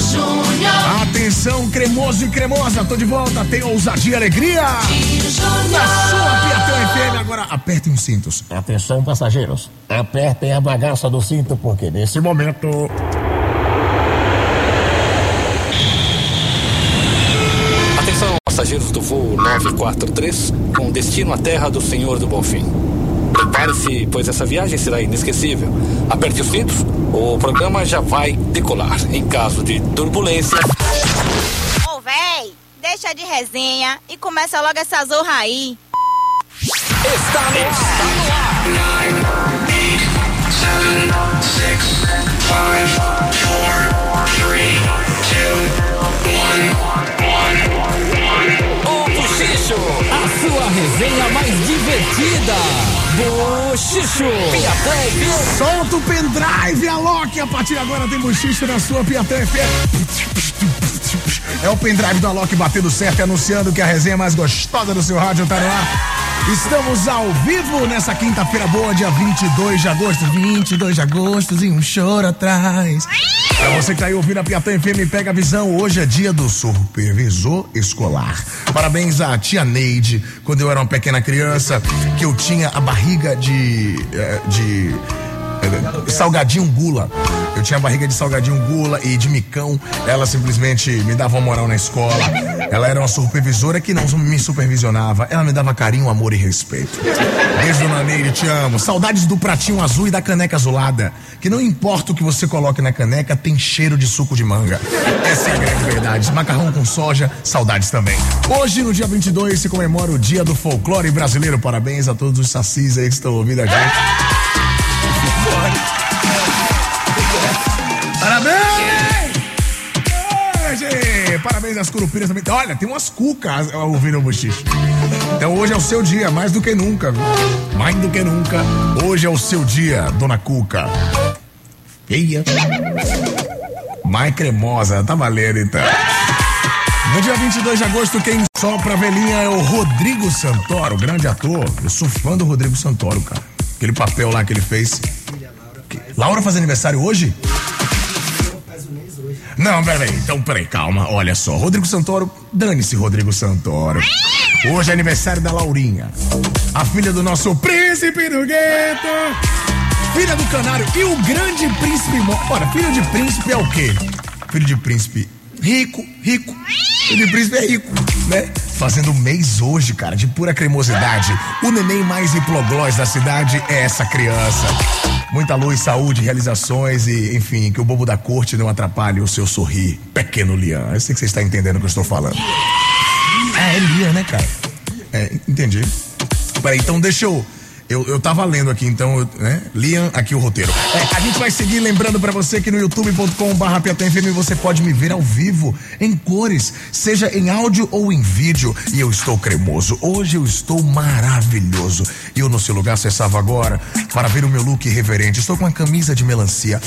Júnior. Atenção, cremoso e cremosa, tô de volta. Tem ousadia e alegria. Na sua. Piatã FM, agora apertem os cintos. Atenção, passageiros. Apertem a bagaça do cinto, porque nesse momento. Atenção, passageiros do voo 943, com destino à terra do Senhor do Bonfim. Prepare-se, pois essa viagem será inesquecível. Aperte os cintos, o programa já vai decolar. Em caso de turbulência, Ô, véi, deixa de resenha e começa logo essa zorra aí. O Buchicho, a sua resenha mais divertida. Buchicho. Piatã FM. Solta o pendrive, Alok. A partir de agora tem bochicho na sua Piatã FM. É o pendrive do Alok batendo certo e anunciando que a resenha mais gostosa do seu rádio tá no ar. Estamos ao vivo nessa quinta-feira boa, dia 22 de agosto. 22 de agosto e um choro atrás. Pra você que tá aí ouvindo a Piatã FM, pega a visão. Hoje é dia do supervisor escolar. Parabéns à tia Neide, quando eu era uma pequena criança, que eu tinha a barriga de. eh, de eh, salgadinho gula. Eu tinha barriga de salgadinho gula e de micão. Ela simplesmente me dava uma moral na escola. Ela era uma supervisora que não me supervisionava. Ela me dava carinho, amor e respeito. Beijo, dona Neide, te amo. Saudades do pratinho azul e da caneca azulada. Que não importa o que você coloque na caneca, tem cheiro de suco de manga. Essa é a grande verdade. Macarrão com soja, saudades também. Hoje, no dia 22, se comemora o Dia do Folclore Brasileiro. Parabéns a todos os sacis aí que estão ouvindo a gente. Parabéns às curupiras também. Olha, tem umas cucas ouvindo o bochicho. Então hoje é o seu dia, mais do que nunca. Mais do que nunca. Hoje é o seu dia, dona Cuca. Feia. Mais cremosa, tá valendo então. No dia 22 de agosto, quem sopra a velhinha é o Rodrigo Santoro, grande ator. Eu sou fã do Rodrigo Santoro, cara. Aquele papel lá que ele fez. Laura faz aniversário hoje? Não, peraí, então peraí, calma, olha só. Rodrigo Santoro, dane-se, Rodrigo Santoro. Hoje é aniversário da Laurinha, a filha do nosso príncipe do gueto, filha do canário e o grande príncipe. Ora, filho de príncipe é o quê? Filho de príncipe rico, rico. Filho de príncipe é rico, né? Fazendo mês hoje, cara, de pura cremosidade. O neném mais hiploglós da cidade é essa criança. Muita luz, saúde, realizações e, enfim, que o bobo da corte não atrapalhe o seu sorrir. Pequeno Lian. Eu sei que você está entendendo o que eu estou falando. É, é Lian, né, cara? É, entendi. Peraí, então deixa eu. Eu, eu tava lendo aqui, então, né? Liam, aqui o roteiro. É, a gente vai seguir lembrando pra você que no youtube.com/barra FM você pode me ver ao vivo, em cores, seja em áudio ou em vídeo. E eu estou cremoso. Hoje eu estou maravilhoso. E eu, no seu lugar, acessava agora para ver o meu look reverente. Estou com uma camisa de melancia.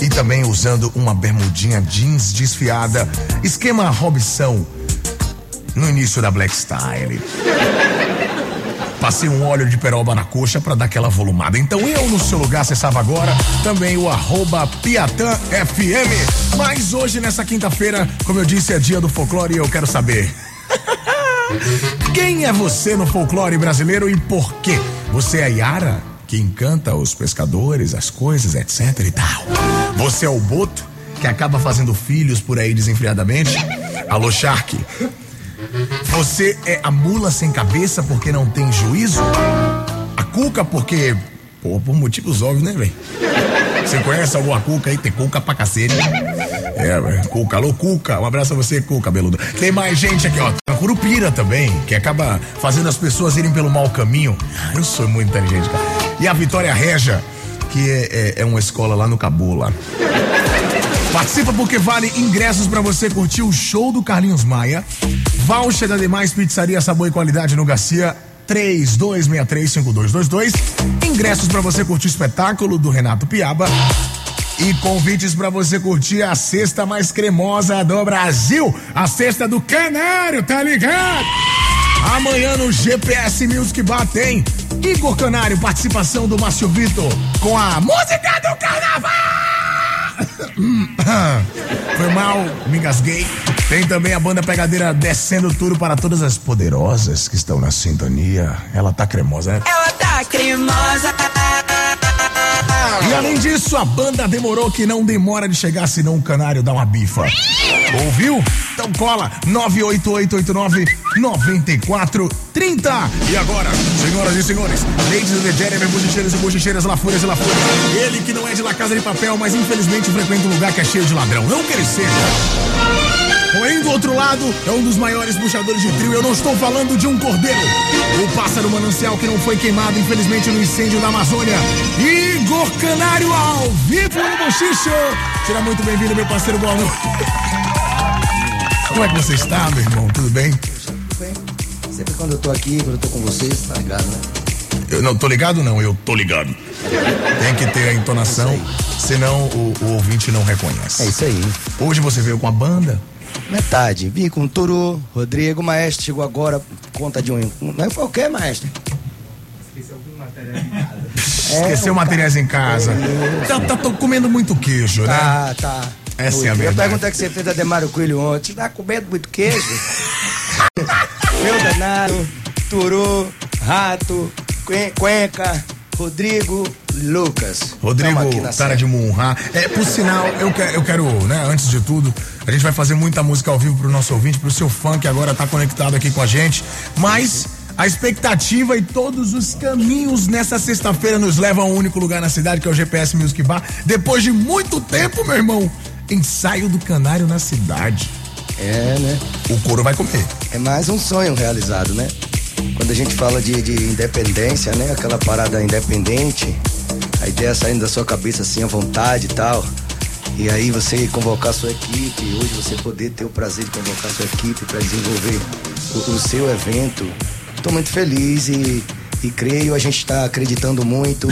E também usando uma bermudinha jeans desfiada, esquema Robson, no início da Black Style. Passei um óleo de peroba na coxa pra dar aquela volumada. Então eu no seu lugar acessava agora também o arroba Piatã FM. Mas hoje, nessa quinta-feira, como eu disse, é dia do folclore e eu quero saber. Quem é você no folclore brasileiro e por quê? Você é a Yara, que encanta os pescadores, as coisas, etc e tal. Você é o Boto, que acaba fazendo filhos por aí desenfreadamente. Alô, Shark. Você é a mula sem cabeça porque não tem juízo? A cuca porque. Pô, por motivos óbvios, né, velho? Você conhece alguma cuca aí? Tem cuca pra cacete. É, velho. Cuca, alô, Cuca. Um abraço a você, Cuca, cabeludo. Tem mais gente aqui, ó. A Curupira também, que acaba fazendo as pessoas irem pelo mau caminho. Eu sou muito inteligente, cara. E a Vitória Regia, que é, é- é uma escola lá no Cabo, lá. Participa porque vale ingressos para você curtir o show do Carlinhos Maia. Voucher da Demais Pizzaria Sabor e Qualidade no Garcia 32635222. Ingressos para você curtir o espetáculo do Renato Piaba. E convites para você curtir a cesta mais cremosa do Brasil, a cesta do Canário, tá ligado? Amanhã no GPS Music Bar tem Igor Canário, participação do Márcio Vitor com a música do Carnaval. Foi mal, me engasguei. Tem também a banda Pegadeira descendo tudo para todas as poderosas que estão na sintonia. Ela tá cremosa, né? Ela tá cremosa. E além disso, a banda demorou que não demora de chegar, senão o canário dá uma bifa. Ouviu? Então cola 98889-9430. E agora, senhoras e senhores, ladies and gentlemen, bochicheiros e bochicheiras, lafúrias e lafúrias. Ele que não é de La Casa de Papel, mas infelizmente frequenta um lugar que é cheio de ladrão. Não que ele seja. Porém, do outro lado, é um dos maiores puxadores de trio. Eu não estou falando de um cordeiro. O pássaro manancial que não foi queimado, infelizmente, no incêndio da Amazônia. Igor Canário ao vivo no Bochicho. Seja muito bem-vindo, meu parceiro. Boa. Como é que você está, meu irmão? Tudo bem? bem. Sempre quando eu tô aqui, quando eu tô com vocês, tá ligado, né? Eu não tô ligado, não, eu tô ligado. Tem que ter a entonação, senão o, o ouvinte não reconhece. É isso aí. Hoje você veio com a banda? Metade. Vim com o Turu, Rodrigo, maestro, chegou agora, conta de um. Não é qualquer maestro. Esqueceu materiais em casa. Tá, tá, tô comendo muito queijo, né? Tá, tá. É a Eu verdade. perguntei que você fez a Demário Coelho ontem. Tá comendo muito queijo? Meu danado, Turu, Rato, Cuen- Cuenca, Rodrigo, Lucas. Rodrigo série. de Munha. É, por sinal, eu quero, eu quero, né, antes de tudo, a gente vai fazer muita música ao vivo pro nosso ouvinte, pro seu fã que agora tá conectado aqui com a gente. Mas a expectativa e todos os caminhos nessa sexta-feira nos levam a um único lugar na cidade, que é o GPS Music Bar. Depois de muito tempo, meu irmão, ensaio do canário na cidade. É, né? O couro vai comer. É mais um sonho realizado, né? Quando a gente fala de, de independência, né? Aquela parada independente, a ideia saindo da sua cabeça assim, à vontade e tal. E aí você convocar a sua equipe, hoje você poder ter o prazer de convocar a sua equipe para desenvolver o, o seu evento. Estou muito feliz e, e creio, a gente está acreditando muito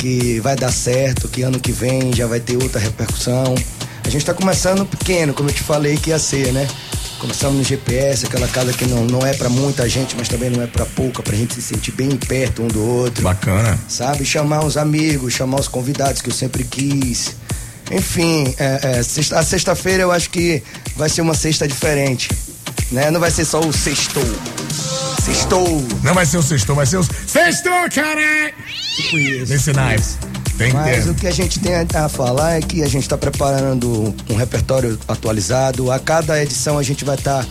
que vai dar certo, que ano que vem já vai ter outra repercussão. A gente está começando pequeno, como eu te falei que ia ser, né? Começamos no GPS, aquela casa que não, não é para muita gente, mas também não é para pouca, pra gente se sentir bem perto um do outro. Bacana. Sabe? Chamar os amigos, chamar os convidados que eu sempre quis. Enfim, é, é, sexta- a sexta-feira eu acho que vai ser uma sexta diferente. Né? Não vai ser só o sextou. Sextou. Não vai ser o sextou, vai ser o sextou, cara! Tipo isso. Nesse naipe. Tem Mas tempo. o que a gente tem a falar é que a gente está preparando um repertório atualizado. A cada edição a gente vai estar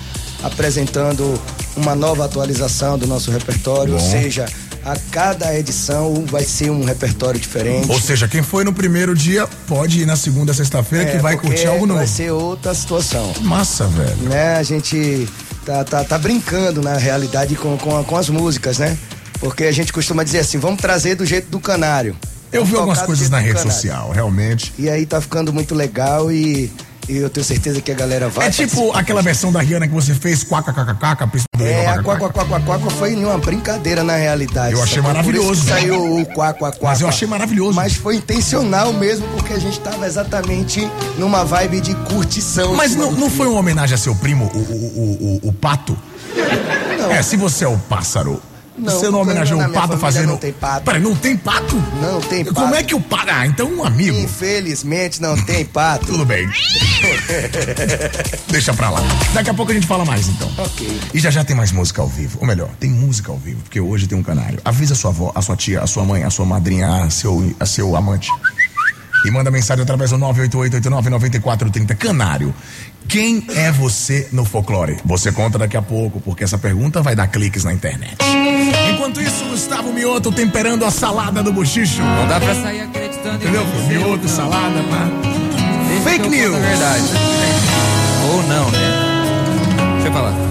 apresentando uma nova atualização do nosso repertório, ou Bom. seja, a cada edição vai ser um repertório diferente. Ou seja, quem foi no primeiro dia pode ir na segunda, sexta-feira que É, vai porque curtir algo novo. Vai ser outra situação. Massa, velho. Né? A gente tá, tá, tá brincando na realidade com, com, com as músicas, né? Porque a gente costuma dizer assim, vamos trazer do jeito do canário. Eu Vamos vi algumas coisas na rede social, realmente. E aí tá ficando muito legal e, e eu tenho certeza que a galera vai. É tipo aquela versão da Rihanna que você fez, quaca, pista do É, a quaca, quaca. quá foi uma brincadeira na realidade. Eu achei maravilhoso. Saiu o quá, quá. Mas eu achei maravilhoso. Mas foi intencional mesmo, porque a gente tava exatamente numa vibe de curtição. Mas não, não foi uma homenagem a seu primo, o, o, o, o, o pato? Não. É, se você é o pássaro, Não, você não homenageou na o pato fazendo. não tem pato. Peraí, não tem pato? Não tem Como pato. é que o pato. Ah, então um amigo. Infelizmente não tem pato. Tudo bem. Deixa pra lá. Daqui a pouco a gente fala mais, então. Ok. E já já tem mais música ao vivo. Ou melhor, tem música ao vivo, porque hoje tem um canário. Avisa a sua avó, a sua tia, a sua mãe, a sua madrinha, a seu, a seu amante. E manda mensagem através do 988899430. Canário, quem é você no folclore? Você conta daqui a pouco, porque essa pergunta vai dar cliques na internet. Enquanto isso, Gustavo Mioto temperando a salada do bochicho. Não dá pra sair acreditando Entendeu? em você, Mioto, salada, pá. Fake news. verdade. Ou não, né? Deixa eu falar.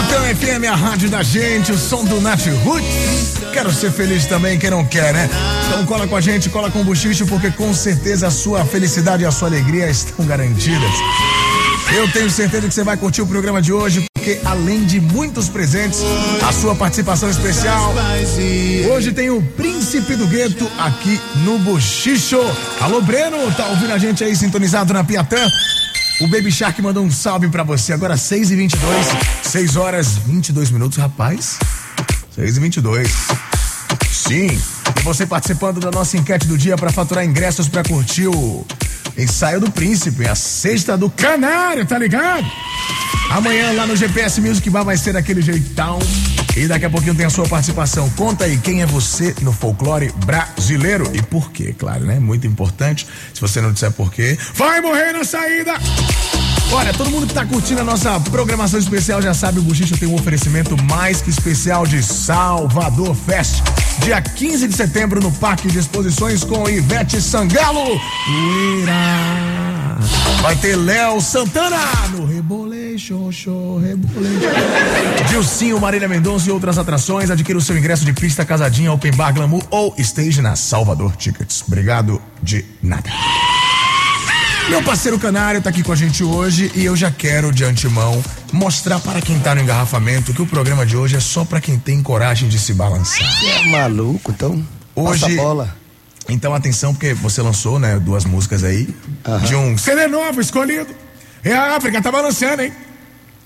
Piatã FM, a rádio da gente, o som do Nath Roots. Quero ser feliz também, quem não quer, né? Então cola com a gente, cola com o Buchicho, porque com certeza a sua felicidade e a sua alegria estão garantidas. Eu tenho certeza que você vai curtir o programa de hoje, porque além de muitos presentes, a sua participação especial. Hoje tem o Príncipe do Gueto aqui no Bochicho. Alô, Breno, tá ouvindo a gente aí sintonizado na Piatã? O Baby Shark mandou um salve pra você. Agora 6 e 22 6 horas 22 minutos, rapaz. 6 e 22 Sim. E você participando da nossa enquete do dia para faturar ingressos para curtir o ensaio do Príncipe, a sexta do Canário, tá ligado? Amanhã lá no GPS Music Bar vai ser daquele jeitão. E daqui a pouquinho tem a sua participação. Conta aí quem é você no folclore brasileiro e por quê, claro, né? Muito importante. Se você não disser por quê, vai morrer na saída! Olha, todo mundo que tá curtindo a nossa programação especial já sabe, o Buchicho tem um oferecimento mais que especial de Salvador Fest. Dia 15 de setembro no Parque de Exposições com Ivete Sangalo. Ira. Vai ter Léo Santana no Reboleixo, show, Reboleixo. Dilcinho, Marília Mendonça e outras atrações. Adquira o seu ingresso de pista Casadinha, Open Bar Glamour ou Stage na Salvador Tickets. Obrigado de nada. Meu parceiro Canário tá aqui com a gente hoje e eu já quero de antemão mostrar para quem tá no engarrafamento que o programa de hoje é só para quem tem coragem de se balançar. É maluco, então. Hoje. Passa a bola. Então atenção, porque você lançou, né, duas músicas aí de um CD novo escolhido. É a África, tá balançando, hein?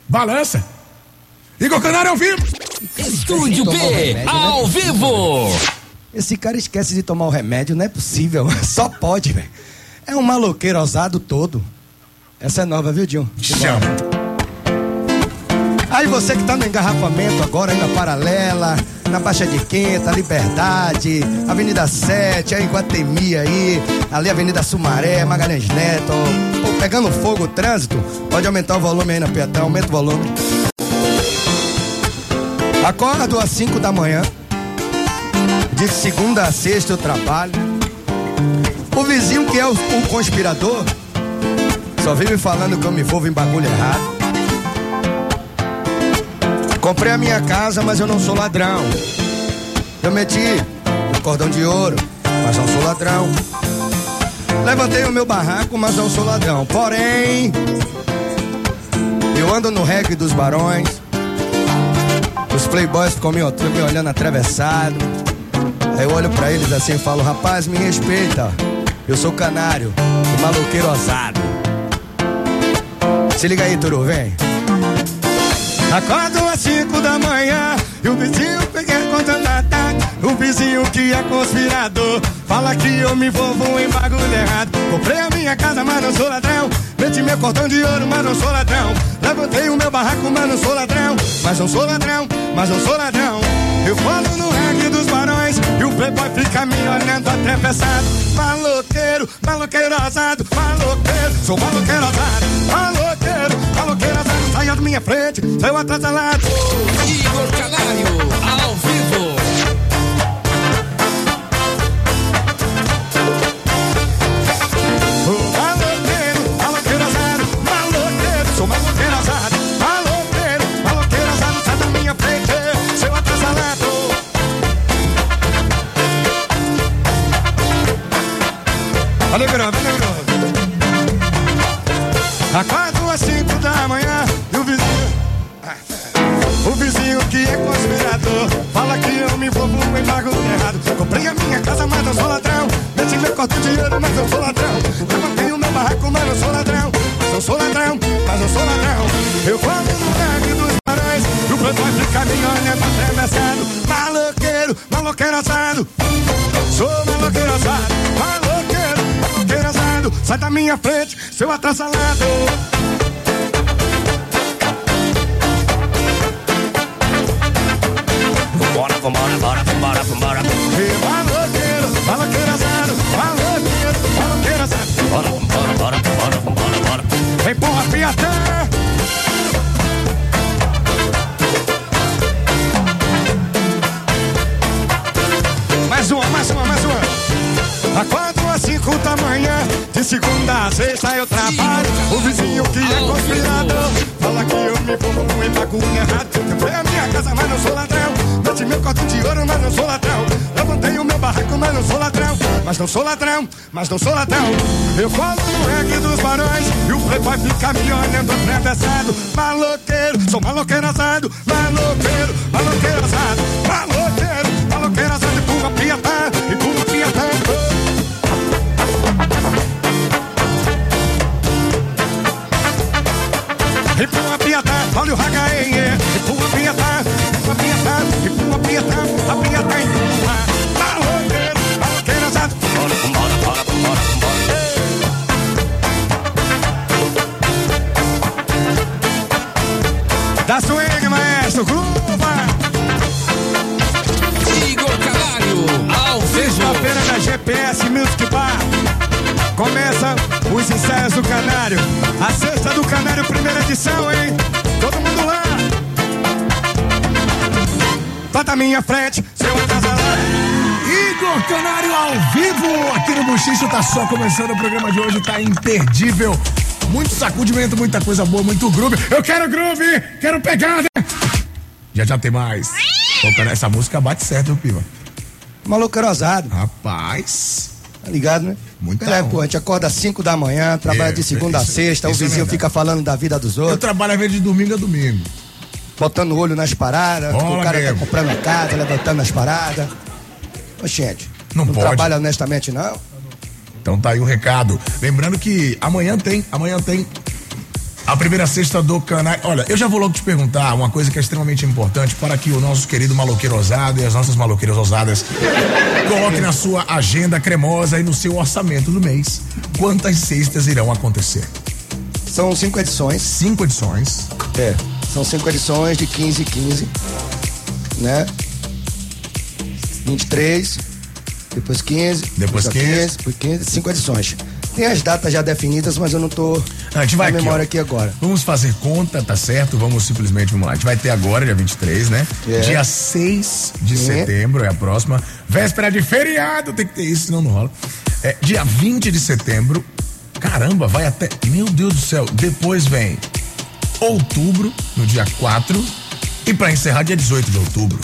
Balança. Igor Canário ao vivo. Estúdio B, remédio, né? ao vivo. Esse cara esquece de tomar o remédio, não é possível. Só pode, velho. É um maloqueiro ousado todo. Essa é nova, viu, Dinho? Chama. Aí você que tá no engarrafamento agora aí na Paralela, na Baixa de Quinta, Liberdade, Avenida 7, aí em Guatemi aí, ali Avenida Sumaré, Magalhães Neto, pô, pegando fogo o trânsito, pode aumentar o volume aí na Piatã, aumenta o volume. Acordo às 5 da manhã, de segunda a sexta eu trabalho. O vizinho que é o, o conspirador, só vive falando que eu me envolvo em bagulho errado. Comprei a minha casa, mas eu não sou ladrão. Eu meti o cordão de ouro, mas não sou ladrão. Levantei o meu barraco, mas não sou ladrão. Porém, eu ando no reggae dos barões. Os playboys ficam me, me olhando atravessado. Aí eu olho pra eles assim e falo, rapaz, me respeita. Eu sou canário, o maloqueiro ousado. Se liga aí, Turu, vem. Acordo às 5 da manhã e o vizinho peguei contando a tarde. O vizinho que é conspirador fala que eu me envolvo em bagulho errado. Comprei a minha casa, mas não sou ladrão. Meti meu cordão de ouro, mas não sou ladrão. Levantei o meu barraco, mas não sou ladrão. Mas não sou ladrão, mas não sou ladrão. Eu falo no reggae dos barões playboy fica me olhando atravessado. Maloqueiro, maloqueiro ousado, maloqueiro, sou maloqueiro ousado, maloqueiro, maloqueiro ousado. Saia da minha frente, seu atrasalado. Igor Canário, de dinheiro, mas não sou ladrão. Levantei o meu barraco, mas não sou ladrão. Mas não sou ladrão, mas não sou ladrão. Eu falo no reggae dos barões e o playboy fica me olhando atravessado. Maloqueiro, maloqueiro assado. Sou maloqueiro assado, maloqueiro, maloqueiro assado. Sai da minha frente, seu atrasalado. Vambora, vambora, bora, vambora, vambora. Maloqueiro, maloqueiro assado, maloqueiro bora, bora, bora, bora, bora, bora. Vem porra, Piatã! Mais uma, mais uma, mais uma. Tá A quadra 5 da manhã. De segunda a sexta eu trabalho. O vizinho que é conspirador fala que eu me como em bagulho errado. É a minha casa, mas não sou ladrão. Meti meu corte de ouro, mas não sou ladrão. Levantei o meu barraco, mas não sou ladrão. Mas não sou ladrão, mas não sou ladrão. Eu falo o reggae dos barões. E o playboy fica milionário atravessado. Maloqueiro, sou maloqueiro assado. Maloqueiro, maloqueiro assado. Maloqueiro. Olha o ragaê. Empurra piatá, empurra piatá, empurra piatá. A piatá empurra. Maloqueiro, maloqueiro assado. Bora, vambora, bora, vambora, vambora. Da swing, maestro, gruva. Igor Canário, ao vivo. Sexta-feira na GPS Music Bar. Começa os ensaios do Canário. A sexta do Canário, primeira edição, hein? Todo mundo lá. Tá da minha frente, seu acasalado. Igor Canário ao vivo aqui no Buchicho, tá só começando o programa de hoje, tá imperdível. Muito sacudimento, muita coisa boa, muito groove. Eu quero groove, quero pegada. Já já tem mais. Cara, essa música bate certo, viu, Piva? Maloqueiro ousado. Rapaz. Tá ligado, né? Muita é, pô, a gente acorda às 5 da manhã, trabalha É, de segunda a isso- sexta, o isso é vizinho verdade. fica falando da vida dos Eu outros, trabalho às vezes de domingo a domingo. botando o olho nas paradas, Rola o cara mesmo. tá comprando a casa, levantando as paradas. Gente, Não pode. trabalha honestamente, não? Então tá aí o recado. Lembrando que amanhã tem, amanhã tem a primeira sexta do canal. Olha, eu já vou logo te perguntar uma coisa que é extremamente importante para que o nosso querido maloqueiro ousado e as nossas maloqueiras ousadas coloquem na sua agenda cremosa e no seu orçamento do mês. Quantas sextas irão acontecer? São cinco edições. Cinco edições. É, são cinco edições de 15 e 15, né? 23, depois 15, Depois 15. depois 15, cinco edições. Tem as datas já definidas, mas eu não tô A gente vai na aqui, memória ó. aqui agora. Vamos fazer conta, tá certo? Vamos simplesmente, vamos lá. A gente vai ter agora, dia 23, né? É. Dia 6 de Sim. setembro é a próxima. Véspera de feriado, tem que ter isso, senão não rola. É, dia 20 de setembro. Caramba, vai até. Meu Deus do céu. Depois vem outubro, no dia 4. E pra encerrar, dia 18 de outubro.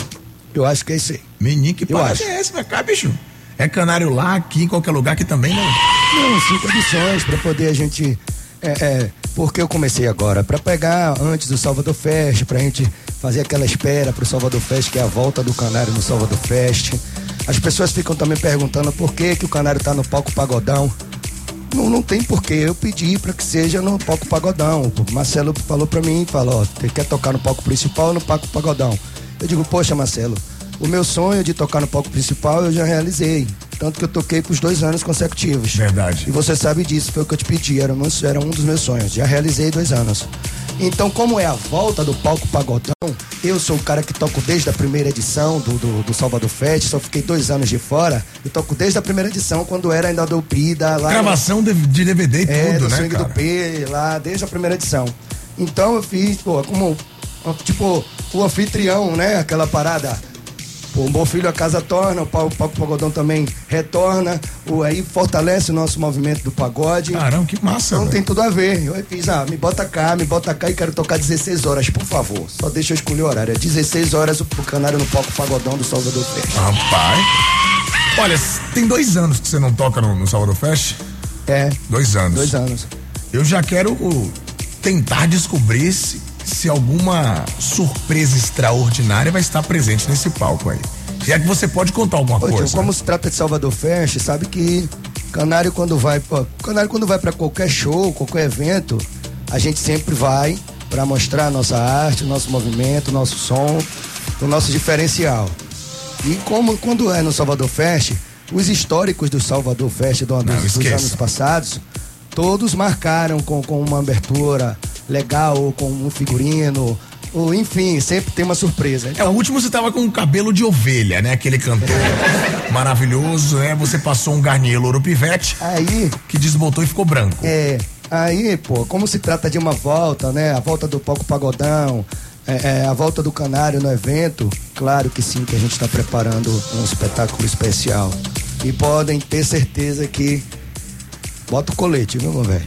Eu acho que é isso aí. Menino, que parada é essa pra cá, bicho? É canário lá, aqui, em qualquer lugar que também não. Não, cinco edições para poder a gente. É, é, porque eu comecei agora para pegar antes do Salvador Fest, pra gente fazer aquela espera pro Salvador Fest, que é a volta do Canário no Salvador Fest. As pessoas ficam também perguntando por que, que o Canário tá no palco pagodão. Não, não tem porquê, eu pedi para que seja no palco pagodão. O Marcelo falou para mim, falou, ó, quer tocar no palco principal ou no palco pagodão? Eu digo, poxa, Marcelo, o meu sonho de tocar no palco principal eu já realizei. Tanto que eu toquei por dois anos consecutivos. Verdade. E você sabe disso, foi o que eu te pedi, era, um- era um dos meus sonhos. Já realizei dois anos. Então, como é a volta do palco pagodão, eu sou o cara que toco desde a primeira edição do, do, do Salvador Fest, só fiquei dois anos de fora. Eu toco desde a primeira edição, quando era ainda do Pida lá. Gravação de, de DVD e É, tudo, do né, Swing cara? do P, lá, desde a primeira edição. Então eu fiz, pô, como, tipo, o anfitrião, né? Aquela parada. Um bom filho a casa torna, o o Palco Pagodão também retorna, o, aí fortalece o nosso movimento do pagode. Caramba, que massa, Então velho. tem tudo a ver. Eu fiz, ah, me bota cá, me bota cá e quero tocar 16 horas, por favor. Só deixa eu escolher o horário. É 16 horas o, o canário no Palco Pagodão do Salvador Fest. Rapaz. Olha, tem dois anos que você não toca no, no Salvador Fest? É. Dois anos. Dois anos. Eu já quero tentar descobrir se, se alguma surpresa extraordinária vai estar presente nesse palco aí. Se é que você pode contar alguma Ô, tio, coisa. como se trata de Salvador Fest, sabe que Canário quando vai, pô, Canário quando vai para qualquer show, qualquer evento, a gente sempre vai para mostrar a nossa arte, o nosso movimento, o nosso som, o nosso diferencial. E como quando é no Salvador Fest, os históricos do Salvador Fest do, dos, dos esqueça. anos passados, todos marcaram com, com uma abertura legal, ou com um figurino, ou enfim, sempre tem uma surpresa. É, o último você tava com um cabelo de ovelha, né? Aquele cantor maravilhoso, né? Você passou um Garnier Louro Pivete. Aí. Que desbotou e ficou branco. É, aí, pô, como se trata de uma volta, né? A volta do palco pagodão, é, é, a volta do canário no evento, claro que sim, que a gente está preparando um espetáculo especial. E podem ter certeza que. Bota o colete, viu, meu velho?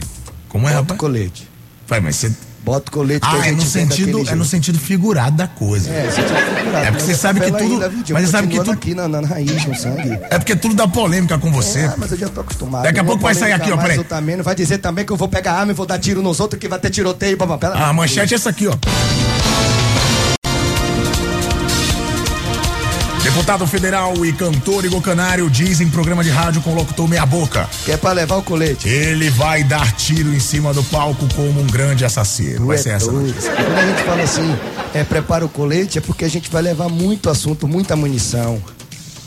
Como é, Bota rapaz? o colete. Vai, mas você. Bota o colete que Ah, é no, sentido, é no sentido figurado da coisa. É, sentido figurado. É porque você Mas sabe que tudo- ainda, mas você sabe que tudo- aqui na, na, raiz, no sangue. É porque tudo dá polêmica com você. É, mas eu já tô acostumado. Daqui a pouco vai sair aqui, ó, peraí. o também, não vai dizer também que eu vou pegar arma e vou dar tiro nos outros que vai ter tiroteio. Pá, pá, pera- A manchete é essa aqui, ó. Deputado federal e cantor Igor Canário diz em programa de rádio com o locutor Meia Boca. Que é pra levar o colete. Ele vai dar tiro em cima do palco como um grande assassino. Vai Tu ser é essa notícia. Quando a gente fala assim, é, prepara o colete, é porque a gente vai levar muito assunto, muita munição.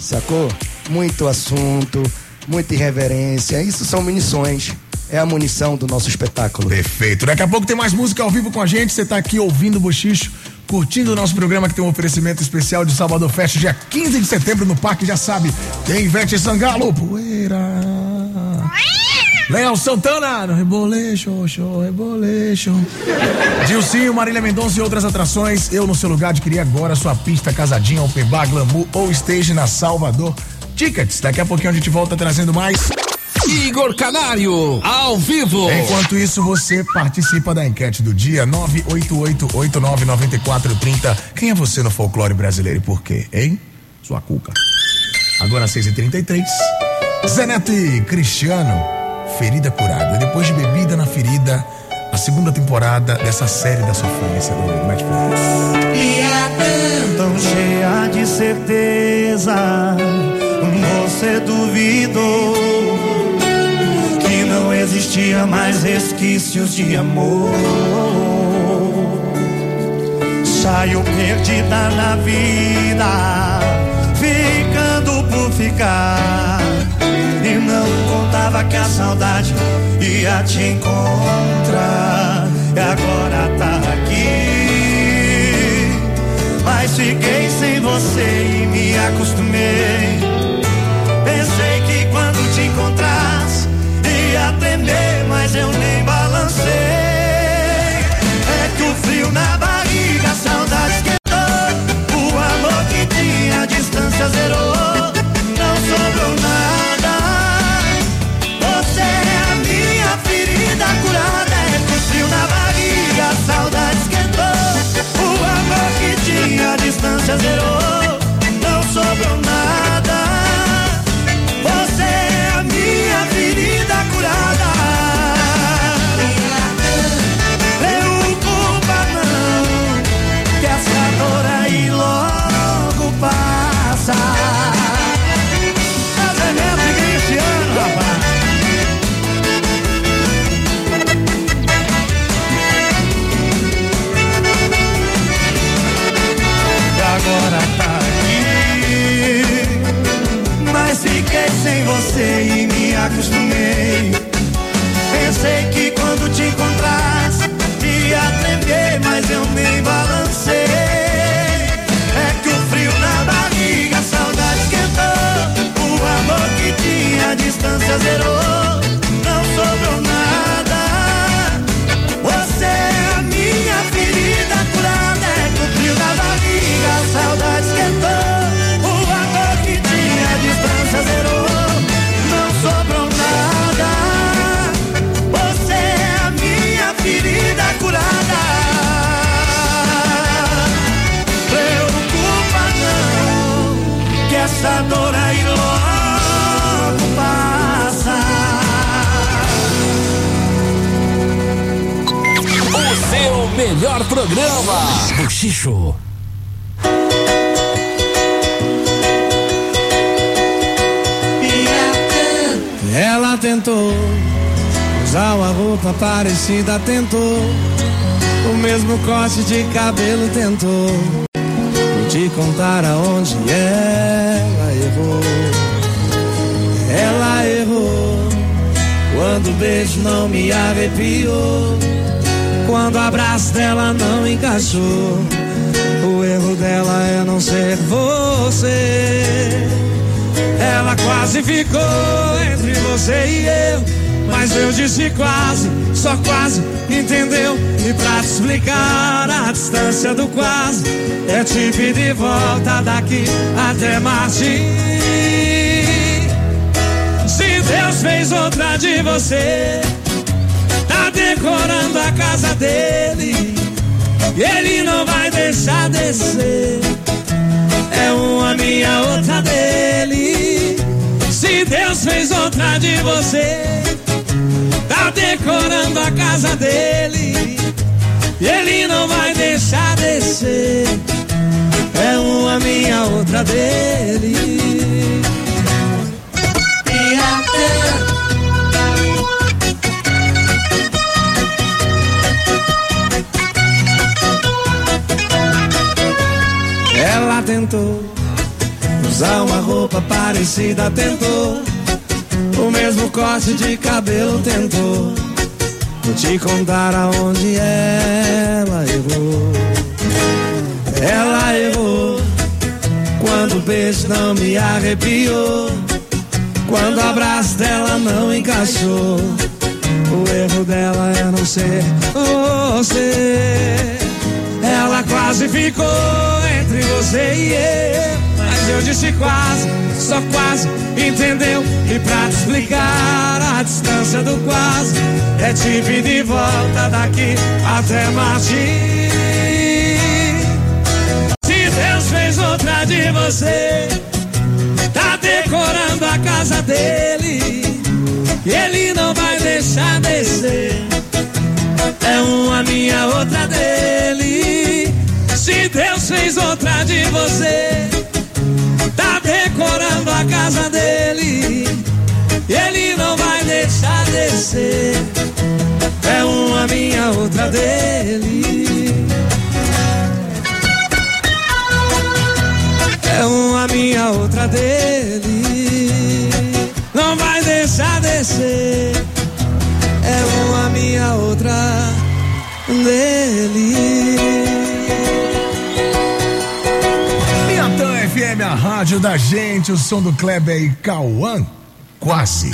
Sacou? Muito assunto, muita irreverência. Isso são munições. É a munição do nosso espetáculo. Perfeito. Daqui a pouco tem mais música ao vivo com a gente. Você tá aqui ouvindo o Bochicho, curtindo o nosso programa que tem um oferecimento especial de Salvador Fest, dia 15 de setembro no Parque, já sabe. Tem Ivete Sangalo, poeira. Léo Santana, no Reboleixo, show, Reboleixo. Dilcinho, Marília Mendonça e outras atrações. Eu no seu lugar adquiri agora sua pista casadinha, open bar, glamour ou stage na Salvador. Tickets, daqui a pouquinho a gente volta trazendo mais. Igor Canário, ao vivo. Enquanto isso, você participa da enquete do dia 988-899430. Quem é você no folclore brasileiro e por quê, hein? Sua cuca. Agora 6h33. Zé Neto e Cristiano, ferida curada. E depois de bebida na ferida, a segunda temporada dessa série da sofrência do Netflix. E é tão cheia de certeza, você duvidou existia mais resquícios de amor. Saiu perdida na vida, ficando por ficar. E não contava que a saudade ia te encontrar. E agora tá aqui. Mas fiquei sem você e me acostumei. Eu nem balancei. É que o frio na barriga, saudade esquentou. O amor que tinha, a distância zerou. Melhor programa. Bochicho. Ela tentou usar uma roupa parecida, tentou o mesmo corte de cabelo, tentou Vou te contar aonde ela errou. Ela errou quando o beijo não me arrepiou, quando o abraço dela não encaixou. O erro dela é não ser você. Ela quase ficou entre você e eu. Mas eu disse quase, só quase, entendeu? E pra te explicar a distância do quase, é te pedir volta daqui até Marte. Se Deus fez outra de você, tá decorando casa dele. E ele não vai deixar descer. É uma minha, outra dele. Se Deus fez outra de você, tá decorando a casa dele. E ele não vai deixar descer. É uma minha, outra dele. E até tentou usar uma roupa parecida, tentou o mesmo corte de cabelo, tentou. Vou te contar aonde ela errou. Ela errou quando o beijo não me arrepiou, quando o abraço dela não encaixou. O erro dela é não ser você. Ela quase ficou entre você e eu. Mas eu disse quase, só quase, entendeu? E pra te explicar a distância do quase, é te pedir volta daqui até Marte. Se Deus fez outra de você, tá decorando a casa dele. E ele não vai deixar descer. É uma minha, outra dele. Se Deus fez outra de você, tá decorando a casa dele. E ele não vai deixar descer. É uma minha, outra dele. É uma minha, outra dele. Não vai deixar descer. É uma minha, outra dele. FM, a rádio da gente, o som do Kleber e Cauã. Quase.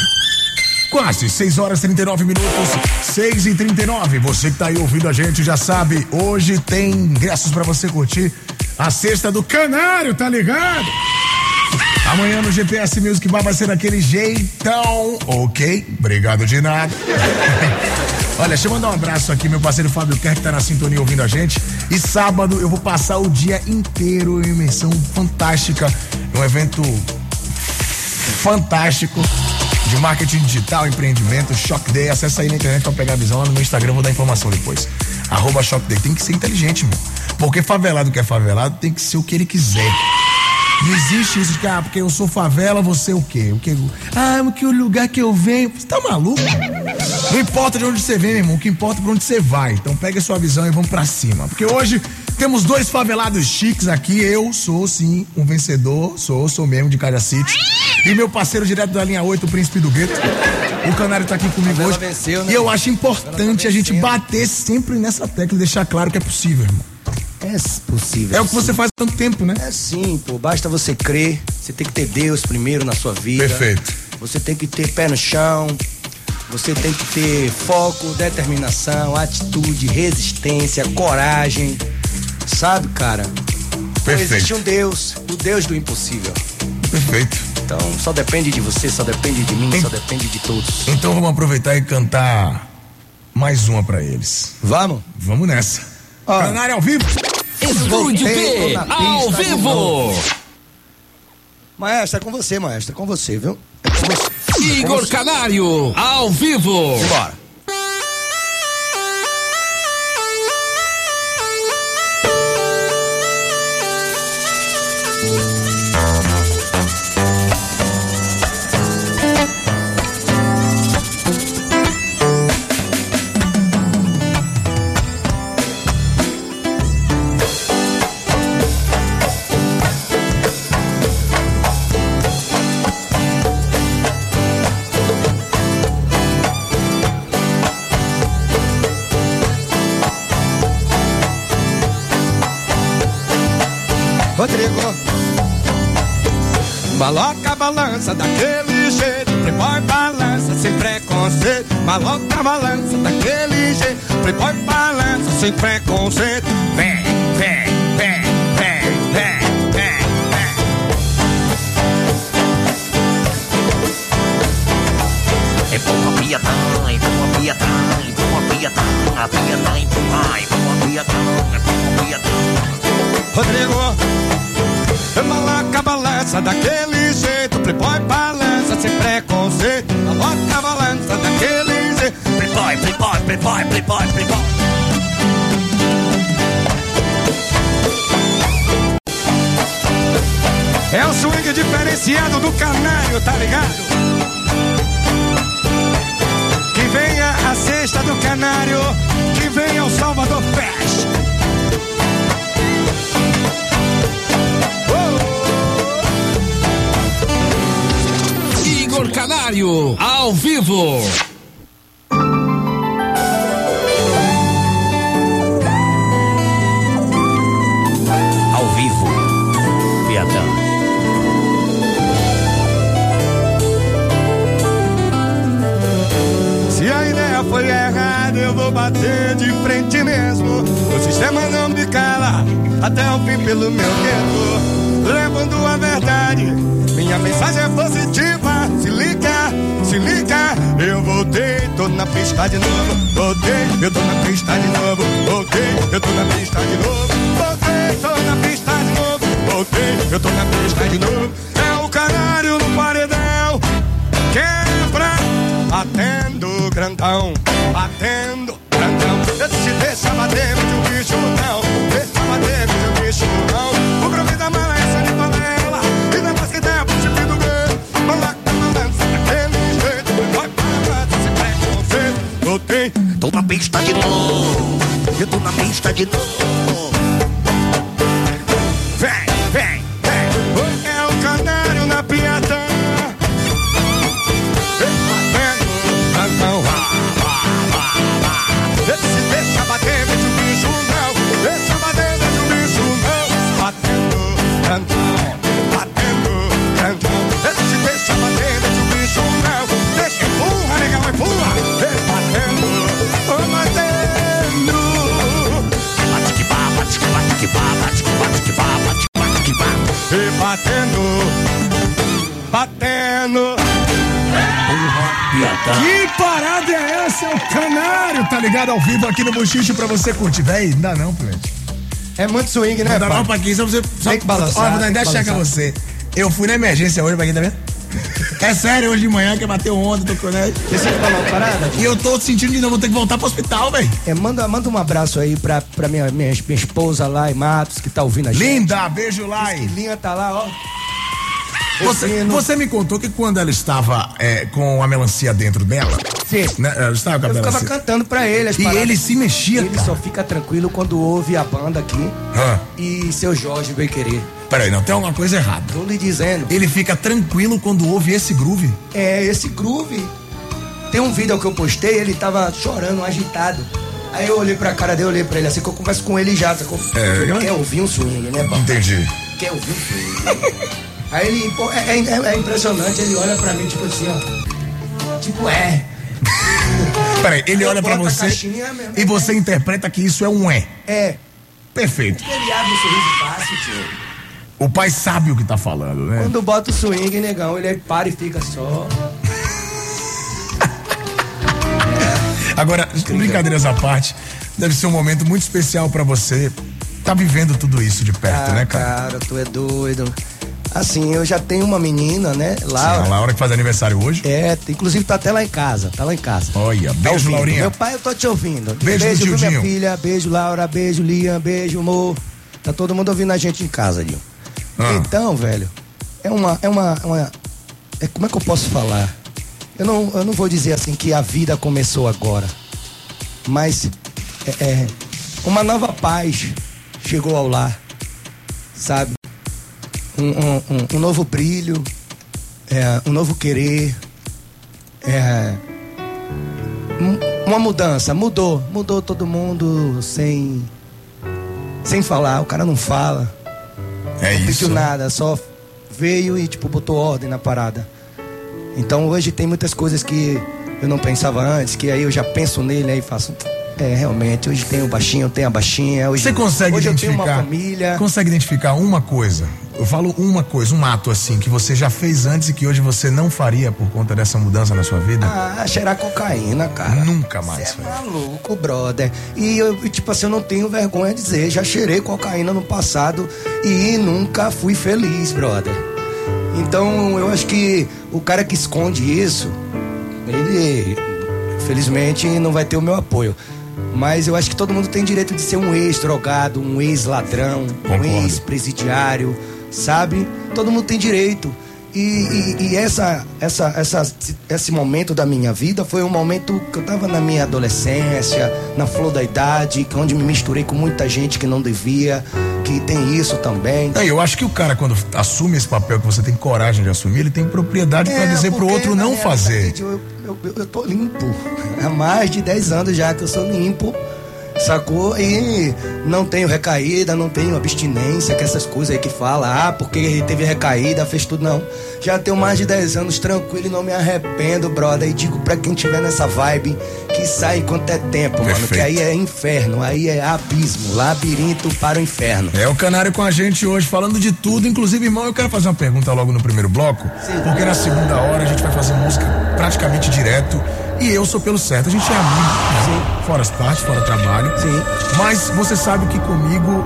Quase, 6 horas e 39 minutos, 6 e 39 Você que tá aí ouvindo a gente já sabe, hoje tem ingressos pra você curtir a sexta do Canário, tá ligado? Amanhã no GPS Music Bar vai ser daquele jeitão, ok? Obrigado de nada. Olha, deixa eu mandar um abraço aqui, meu parceiro Fábio Kerr, que tá na sintonia ouvindo a gente. E sábado eu vou passar o dia inteiro em imersão fantástica, um evento fantástico de marketing digital, empreendimento, Shock Day. Acessa aí na internet pra pegar a visão lá no meu Instagram, vou dar informação depois. Arroba Shock Day. Tem que ser inteligente, meu. Porque favelado que é favelado tem que ser o que ele quiser. Não existe isso de que, ah, porque eu sou favela, você o quê? O que? Ah, o que o lugar que eu venho. Você tá maluco? Não importa de onde você vem, meu irmão, o que importa é pra onde você vai. Então pega a sua visão e vamos pra cima. Porque hoje temos dois favelados chiques aqui. Eu sou, sim, um vencedor. Sou, sou mesmo de Cada City. E meu parceiro direto da linha 8, o Príncipe do Gueto. O Canário tá aqui comigo hoje. venceu, né? E eu acho importante a gente bater sempre nessa tecla e deixar claro que é possível, irmão. É possível. É o que você faz há tanto tempo, né? É sim, pô. Basta você crer. Você tem que ter Deus primeiro na sua vida. Perfeito. Você tem que ter pé no chão. Você tem que ter foco, determinação, atitude, resistência, coragem. Sabe, cara? Pô, Perfeito. Existe um Deus, o Deus do impossível. Perfeito. Então só depende de você, só depende de mim, só depende de todos. Então vamos aproveitar e cantar mais uma pra eles. Vamos? Vamos nessa. Canário ao vivo. Estúdio P, ao vivo. novo. Maestro, é com você, maestro, é com você, viu? É com você. Igor Canário, ao vivo. Bora. Maloca balança daquele jeito, playboy balança sem preconceito. Maloca balança daquele jeito, playboy balança sem preconceito. Vem, vem, vem, vem, vem, vem, vem. Empurra piatã, empurra piatã, empurra piatã, empurrar, Pietão, empurrar, empurra, Pietão, empurra, Pietão. Rodrigo, maloca balança daquele jeito, playboy balança sem preconceito, maloca balança daquele jeito, playboy, playboy, playboy, playboy, playboy. É o swing diferenciado do canário, tá ligado? Que venha a cesta do canário, que venha o Salvador Fest. Canário, ao vivo. Ao vivo, Piatão. Se a ideia foi errada, eu vou bater de frente mesmo. O sistema não me cala, até o fim pelo meu dedo. Levando a verdade, minha mensagem é pista de novo. Voltei, eu tô na pista de novo. Voltei, eu tô na pista de novo. Voltei, tô na pista de novo. Voltei, eu tô na pista de novo. É o canário no paredão. Quebra, batendo grandão, batendo grandão. Esse deixa bater, o bicho não. Deixa bater, mas o bicho não. O groove da pista de novo. Eu tô na pista de novo. Batendo, batendo. Que parada é essa? É o canário, tá ligado ao vivo aqui no Buchiche pra você curtir. Véi, não dá não, Plete. É muito swing, né, Não dá não, Paquinho, só você... Só, Tem que balançar, Olha, vou dar ideia checa você. Eu fui na emergência hoje, Paquinho, tá vendo? É sério, hoje de manhã que bateu onda, tô com né? Você falou uma parada? E eu tô sentindo de novo, vou ter que voltar pro hospital, velho. É, manda, manda um abraço aí pra, pra minha, minha, minha esposa lá em Matos, que tá ouvindo a gente. Linda, beijo lá. Linha tá lá, ó. Você, você me contou que quando ela estava é, com a melancia dentro dela, Sim. né, ela estava com a Eu ficava melancia. cantando pra ele E paradas. ele se mexia, Ele cara. só fica tranquilo quando ouve a banda aqui Ah, e seu Jorge veio querer. Peraí, não, tem alguma coisa errada. Tô lhe dizendo. Ele fica tranquilo quando ouve esse groove. É, esse groove. Tem um vídeo que eu postei, ele tava chorando, agitado. Aí eu olhei pra cara dele, olhei pra ele assim, que eu converso com ele já, sacou? É, eu- quer ouvir um swing, né, pá? Entendi. Quer ouvir um swing. Aí ele, pô, é, é- é impressionante, ele olha pra mim, tipo assim, ó. Tipo, é. Peraí, ele Eu olha pra você caixinha mesmo. e você interpreta que isso é um é. É. Perfeito. Ele abre um sorriso fácil, tio. O pai sabe o que tá falando, né? Quando bota o swing, negão, ele aí para e fica só. Agora, brincadeiras à parte, deve ser um momento muito especial pra você. Tá vivendo tudo isso de perto, ah, né, cara? cara, tu é doido. Assim, eu já tenho uma menina, né? Sim, Laura. a Laura que faz aniversário hoje. É, inclusive tá até lá em casa, tá lá em casa. Olha, Tá beijo, ouvindo. Laurinha. Meu pai, eu tô te ouvindo. Beijo viu, tio minha filha, beijo, Laura, beijo, Liam, beijo, amor. Tá todo mundo ouvindo a gente em casa, Dinho. Ah. Então, velho, é uma, é uma, uma- é, como é que eu posso falar? Eu não, eu não vou dizer assim que a vida começou agora, mas é, é, uma nova paz chegou ao lar, sabe? Um, um- um- um novo brilho, é, um novo querer, é, um- uma mudança, mudou, mudou todo mundo sem, sem falar, o cara não fala, É não isso. pediu nada, só veio e tipo botou ordem na parada. Então hoje tem muitas coisas que eu não pensava antes, que aí eu já penso nele aí e faço. É, realmente, hoje tem o baixinho, tem a baixinha. Hoje, Você consegue hoje eu tenho uma identificar? família. Consegue identificar uma coisa eu falo uma coisa, um ato assim, que você já fez antes e que hoje você não faria por conta dessa mudança na sua vida? Ah, cheirar cocaína, cara. Nunca mais. Cê é maluco, brother. E eu, tipo assim, eu não tenho vergonha de dizer, já cheirei cocaína no passado e nunca fui feliz, brother. Então, eu acho que o cara que esconde isso, ele, felizmente, não vai ter o meu apoio. Mas eu acho que todo mundo tem direito de ser um ex-drogado, um ex-ladrão, um ex-presidiário, sabe? Todo mundo tem direito. E, e, e, essa, essa, essa, esse momento da minha vida foi um momento que eu tava na minha adolescência, na flor da idade, onde me misturei com muita gente que não devia, que tem isso também. É, eu acho que o cara, quando assume esse papel que você tem coragem de assumir, ele tem propriedade é, para dizer pro outro não fazer. Eu, eu, eu, eu tô limpo. Há mais de 10 anos já que eu sou limpo sacou? E não tenho recaída, não tenho abstinência, que essas coisas aí que fala, ah, porque teve recaída, fez tudo, não. Já tenho mais de 10 anos tranquilo e não me arrependo, brother. E digo pra quem tiver nessa vibe que sai enquanto é tempo, Perfeito. mano, que aí é inferno, aí é abismo, labirinto para o inferno. É o Canário com a gente hoje, falando de tudo, inclusive, irmão, eu quero fazer uma pergunta logo no primeiro bloco, Sim. porque na segunda hora a gente vai fazer música praticamente direto e eu sou pelo certo. A gente é amigo, né? fora as partes, fora trabalho. Sim. Mas você sabe que comigo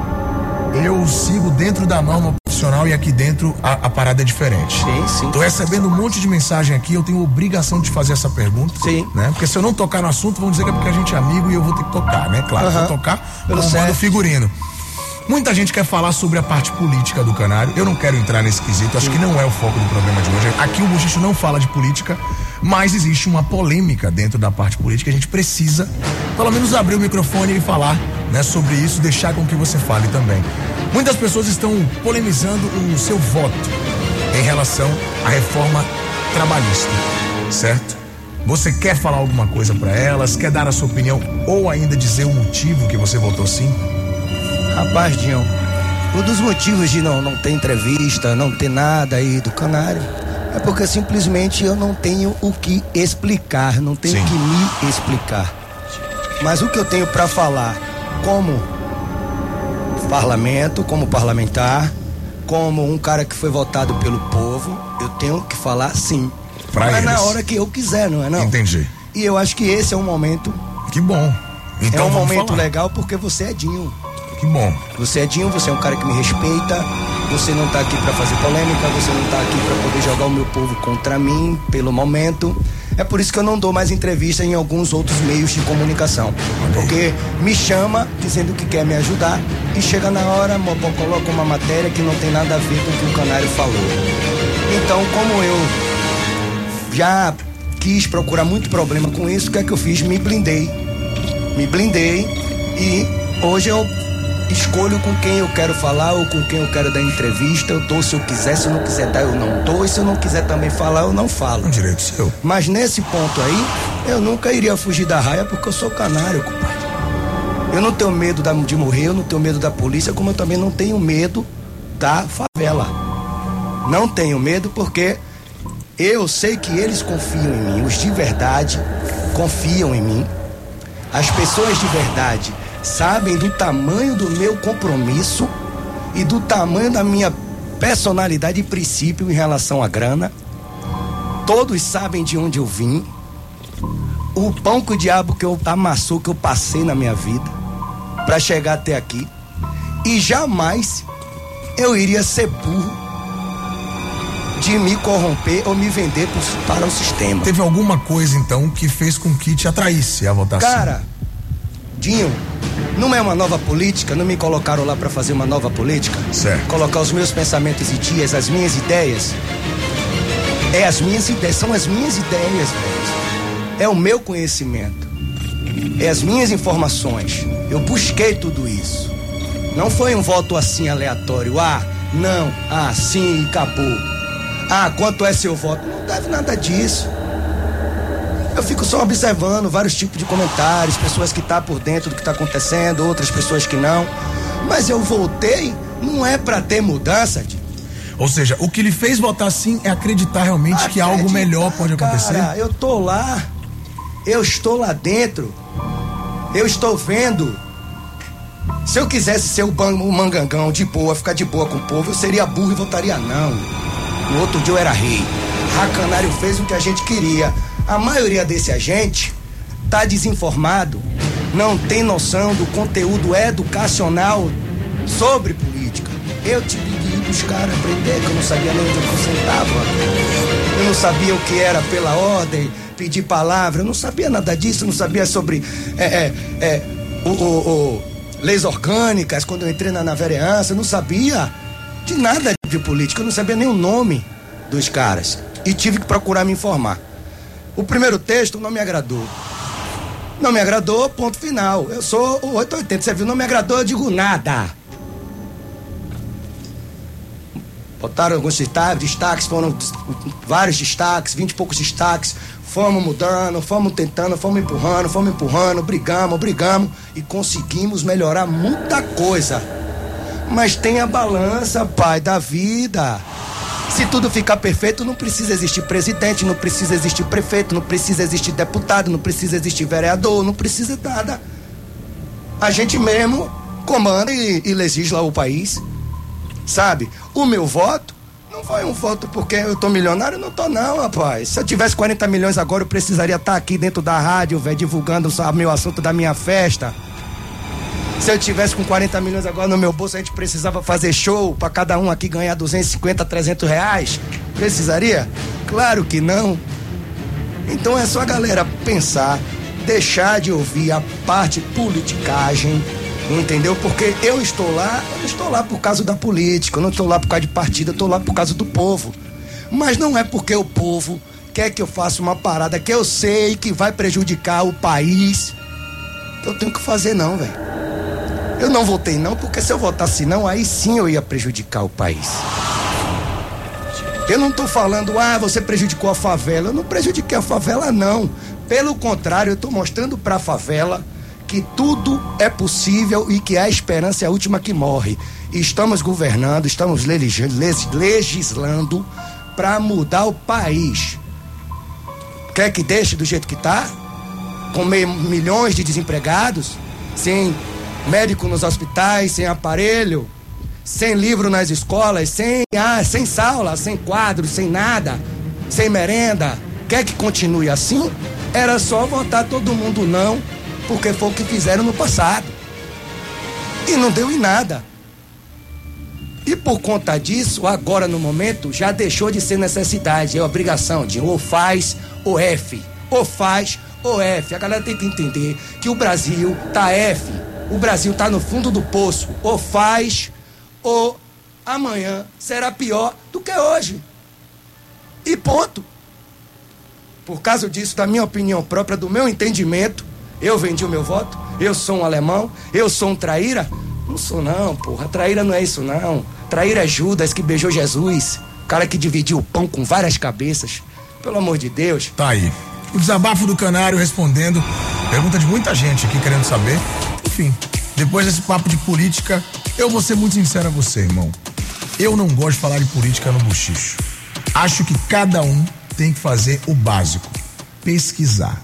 eu sigo dentro da norma profissional e aqui dentro a, a, parada é diferente. Sim, sim. Tô recebendo um monte de mensagem aqui, eu tenho obrigação de fazer essa pergunta. Sim. Né? Porque se eu não tocar no assunto, vão dizer que é porque a gente é amigo e eu vou ter que tocar, né? Claro, uh -huh. vou tocar pelo mando figurino. Muita gente quer falar sobre a parte política do canário. Eu não quero entrar nesse quesito, acho que não é o foco do programa de hoje. Aqui o Buchicho não fala de política, mas existe uma polêmica dentro da parte política. A gente precisa, pelo menos, abrir o microfone e falar né, sobre isso, deixar com que você fale também. Muitas pessoas estão polemizando o seu voto em relação à reforma trabalhista, certo? Você quer falar alguma coisa para elas? Quer dar a sua opinião ou ainda dizer o motivo que você votou sim? Rapaz, Dinho, um dos motivos de não, não ter entrevista, não ter nada aí do canário, é porque simplesmente eu não tenho o que explicar, não tenho o que me explicar. Mas o que eu tenho para falar como parlamento, como parlamentar, como um cara que foi votado pelo povo, eu tenho que falar sim. Pra Mas eles. na hora que eu quiser, não é não? Entendi. E eu acho que esse é um momento. Que bom. Então é um momento falar. legal porque você é Dinho. Que bom. Você é Dinho, você é um cara que me respeita. Você não tá aqui para fazer polêmica, você não tá aqui para poder jogar o meu povo contra mim pelo momento. É por isso que eu não dou mais entrevista em alguns outros meios de comunicação. Porque me chama dizendo que quer me ajudar e chega na hora, Mopó coloca uma matéria que não tem nada a ver com o que o canário falou. Então, como eu já quis procurar muito problema com isso, o que é que eu fiz? Me blindei. Me blindei e hoje eu escolho com quem eu quero falar ou com quem eu quero dar entrevista. Eu dou se eu quiser, se eu não quiser dar, eu não dou. E se eu não quiser também falar, eu não falo. Um direito seu. Mas nesse ponto aí, eu nunca iria fugir da raia porque eu sou canário, compadre. Eu não tenho medo de morrer, eu não tenho medo da polícia, como eu também não tenho medo da favela. Não tenho medo porque eu sei que eles confiam em mim, os de verdade confiam em mim. As pessoas de verdade sabem do tamanho do meu compromisso e do tamanho da minha personalidade e princípio em relação à grana. Todos sabem de onde eu vim. O pão que o diabo que eu amassou, que eu passei na minha vida para chegar até aqui. E jamais eu iria ser burro de me corromper ou me vender para o sistema. Teve alguma coisa então que fez com que te atraísse a votação? Cara, Dinho, não é uma nova política, não me colocaram lá para fazer uma nova política? Certo. Colocar os meus pensamentos e dias, as minhas ideias. É as minhas ideias, são as minhas ideias, velho. É o meu conhecimento. É as minhas informações. Eu busquei tudo isso. Não foi um voto assim aleatório. Ah, não, ah, sim, acabou. Ah, quanto é seu voto? Não deve nada disso. Eu fico só observando vários tipos de comentários, pessoas que tá por dentro do que tá acontecendo, outras pessoas que não. Mas eu voltei, não é pra ter mudança, de Ou seja, o que lhe fez votar sim é acreditar realmente que algo melhor pode acontecer? Cara, eu tô lá, eu estou lá dentro, eu estou vendo Se eu quisesse ser o, o mangangão de boa, ficar de boa com o povo, eu seria burro e votaria não. No outro dia eu era rei. Racanário fez o que a gente queria. A maioria desse agente tá desinformado, não tem noção do conteúdo educacional sobre política. Eu tive que ir caras aprender, que eu não sabia nem onde eu sentava. Eu não sabia o que era pela ordem, pedir palavra, eu não sabia nada disso, eu não sabia sobre é, é, é, o, o- o leis orgânicas, quando eu entrei na, na vereança, eu não sabia de nada de política, eu não sabia nem o nome dos caras. E tive que procurar me informar. O primeiro texto não me agradou. Não me agradou, ponto final. Eu sou o 880. Você viu, não me agradou, eu digo nada. Botaram alguns destaques, foram vários destaques, vinte e poucos destaques. Fomos mudando, fomos tentando, fomos empurrando, fomos empurrando, brigamos, brigamos e conseguimos melhorar muita coisa. Mas tem a balança, pai, da vida. Se tudo ficar perfeito, não precisa existir presidente, não precisa existir prefeito, não precisa existir deputado, não precisa existir vereador, não precisa nada. A gente mesmo comanda e, e legisla o país. Sabe? O meu voto não foi um voto porque eu tô milionário, não tô não, rapaz. Se eu tivesse 40 milhões agora, eu precisaria estar aqui dentro da rádio, velho, divulgando o meu assunto da minha festa. Se eu tivesse com 40 milhões agora no meu bolso, a gente precisava fazer show para cada um aqui ganhar 250, 300 reais? Precisaria? Claro que não. Então é só a galera pensar, deixar de ouvir a parte politicagem, entendeu? Porque eu estou lá, eu estou lá por causa da política, eu não estou lá por causa de partido, eu estou lá por causa do povo. Mas não é porque o povo quer que eu faça uma parada que eu sei que vai prejudicar o país, eu tenho que fazer não, velho. Eu não votei não, porque se eu votasse não, aí sim eu ia prejudicar o país. Eu não tô falando, ah, você prejudicou a favela. Eu não prejudiquei a favela, não. Pelo contrário, eu tô mostrando pra favela que tudo é possível e que a esperança é a última que morre. Estamos governando, estamos legis- leg- legislando para mudar o país. Quer que deixe do jeito que tá? Com milhões de desempregados, sem médico nos hospitais, sem aparelho, sem livro nas escolas, sem, ah, sem sala, sem quadros, sem nada, sem merenda. Quer que continue assim? Era só votar todo mundo não, porque foi o que fizeram no passado. E não deu em nada. E por conta disso, agora no momento, já deixou de ser necessidade, é obrigação de ou faz ou F. Ou faz ou F. A galera tem que entender que o Brasil tá F. O Brasil tá no fundo do poço. Ou faz ou amanhã será pior do que hoje. E ponto. Por causa disso, da minha opinião própria, do meu entendimento, eu vendi o meu voto, eu sou um alemão, eu sou um traíra. Não sou não, porra. Traíra não é isso não. Traíra é Judas que beijou Jesus. Cara que dividiu o pão com várias cabeças. Pelo amor de Deus. Tá aí. O desabafo do canário respondendo. Pergunta de muita gente aqui querendo saber. Enfim, depois desse papo de política, eu vou ser muito sincero a você, irmão. Eu não gosto de falar de política no buchicho. Acho que cada um tem que fazer o básico: pesquisar,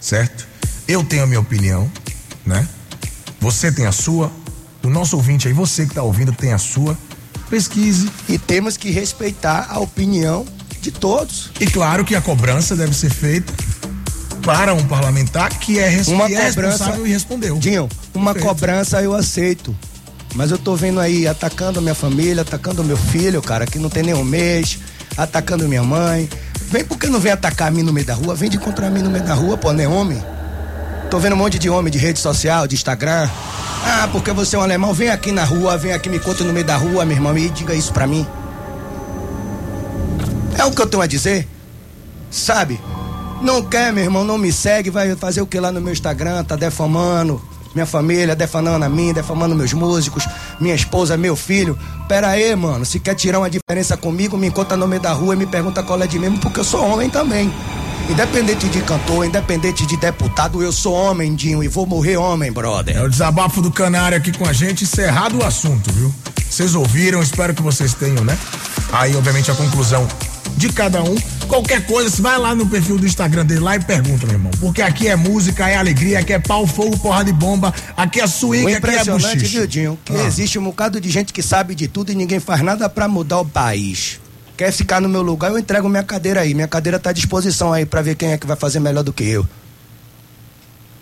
certo? Eu tenho a minha opinião, né? Você tem a sua. O nosso ouvinte aí, você que tá ouvindo, tem a sua. Pesquise. E temos que respeitar a opinião de todos. E claro que a cobrança deve ser feita para um parlamentar que é, res Uma que é cobrança. responsável e respondeu. Dinho, uma Perfeito. cobrança eu aceito. Mas eu tô vendo aí atacando a minha família, atacando o meu filho, cara, que não tem nem um mês, atacando minha mãe. Vem porque não vem atacar a mim no meio da rua, vem de encontrar mim no meio da rua, pô, não é homem. Tô vendo um monte de homem de rede social, de Instagram. Ah, porque você é um alemão, vem aqui na rua, vem aqui, me conta no meio da rua, meu irmão, e diga isso pra mim. É o que eu tenho a dizer? Sabe? Não quer, meu irmão, não me segue, vai fazer o que lá no meu Instagram, tá defamando minha família, defamando a mim, defamando meus músicos, minha esposa, meu filho. Pera aí, mano, se quer tirar uma diferença comigo, me encontra no meio da rua e me pergunta qual é de mesmo, porque eu sou homem também. Independente de cantor, independente de deputado, eu sou homem, Dinho, e vou morrer homem, brother. É o desabafo do canário aqui com a gente, encerrado o assunto, viu? Vocês ouviram, espero que vocês tenham, né? Aí, obviamente, a conclusão de cada um. Qualquer coisa, você vai lá no perfil do Instagram dele lá e pergunta, meu irmão. Porque aqui é música, é alegria, aqui é pau, fogo, porra de bomba, aqui é swing, aqui é buchicho. viu, Dinho, que Ah. existe um bocado de gente que sabe de tudo e ninguém faz nada pra mudar o país. Quer ficar no meu lugar, eu entrego minha cadeira aí. Minha cadeira tá à disposição aí pra ver quem é que vai fazer melhor do que eu.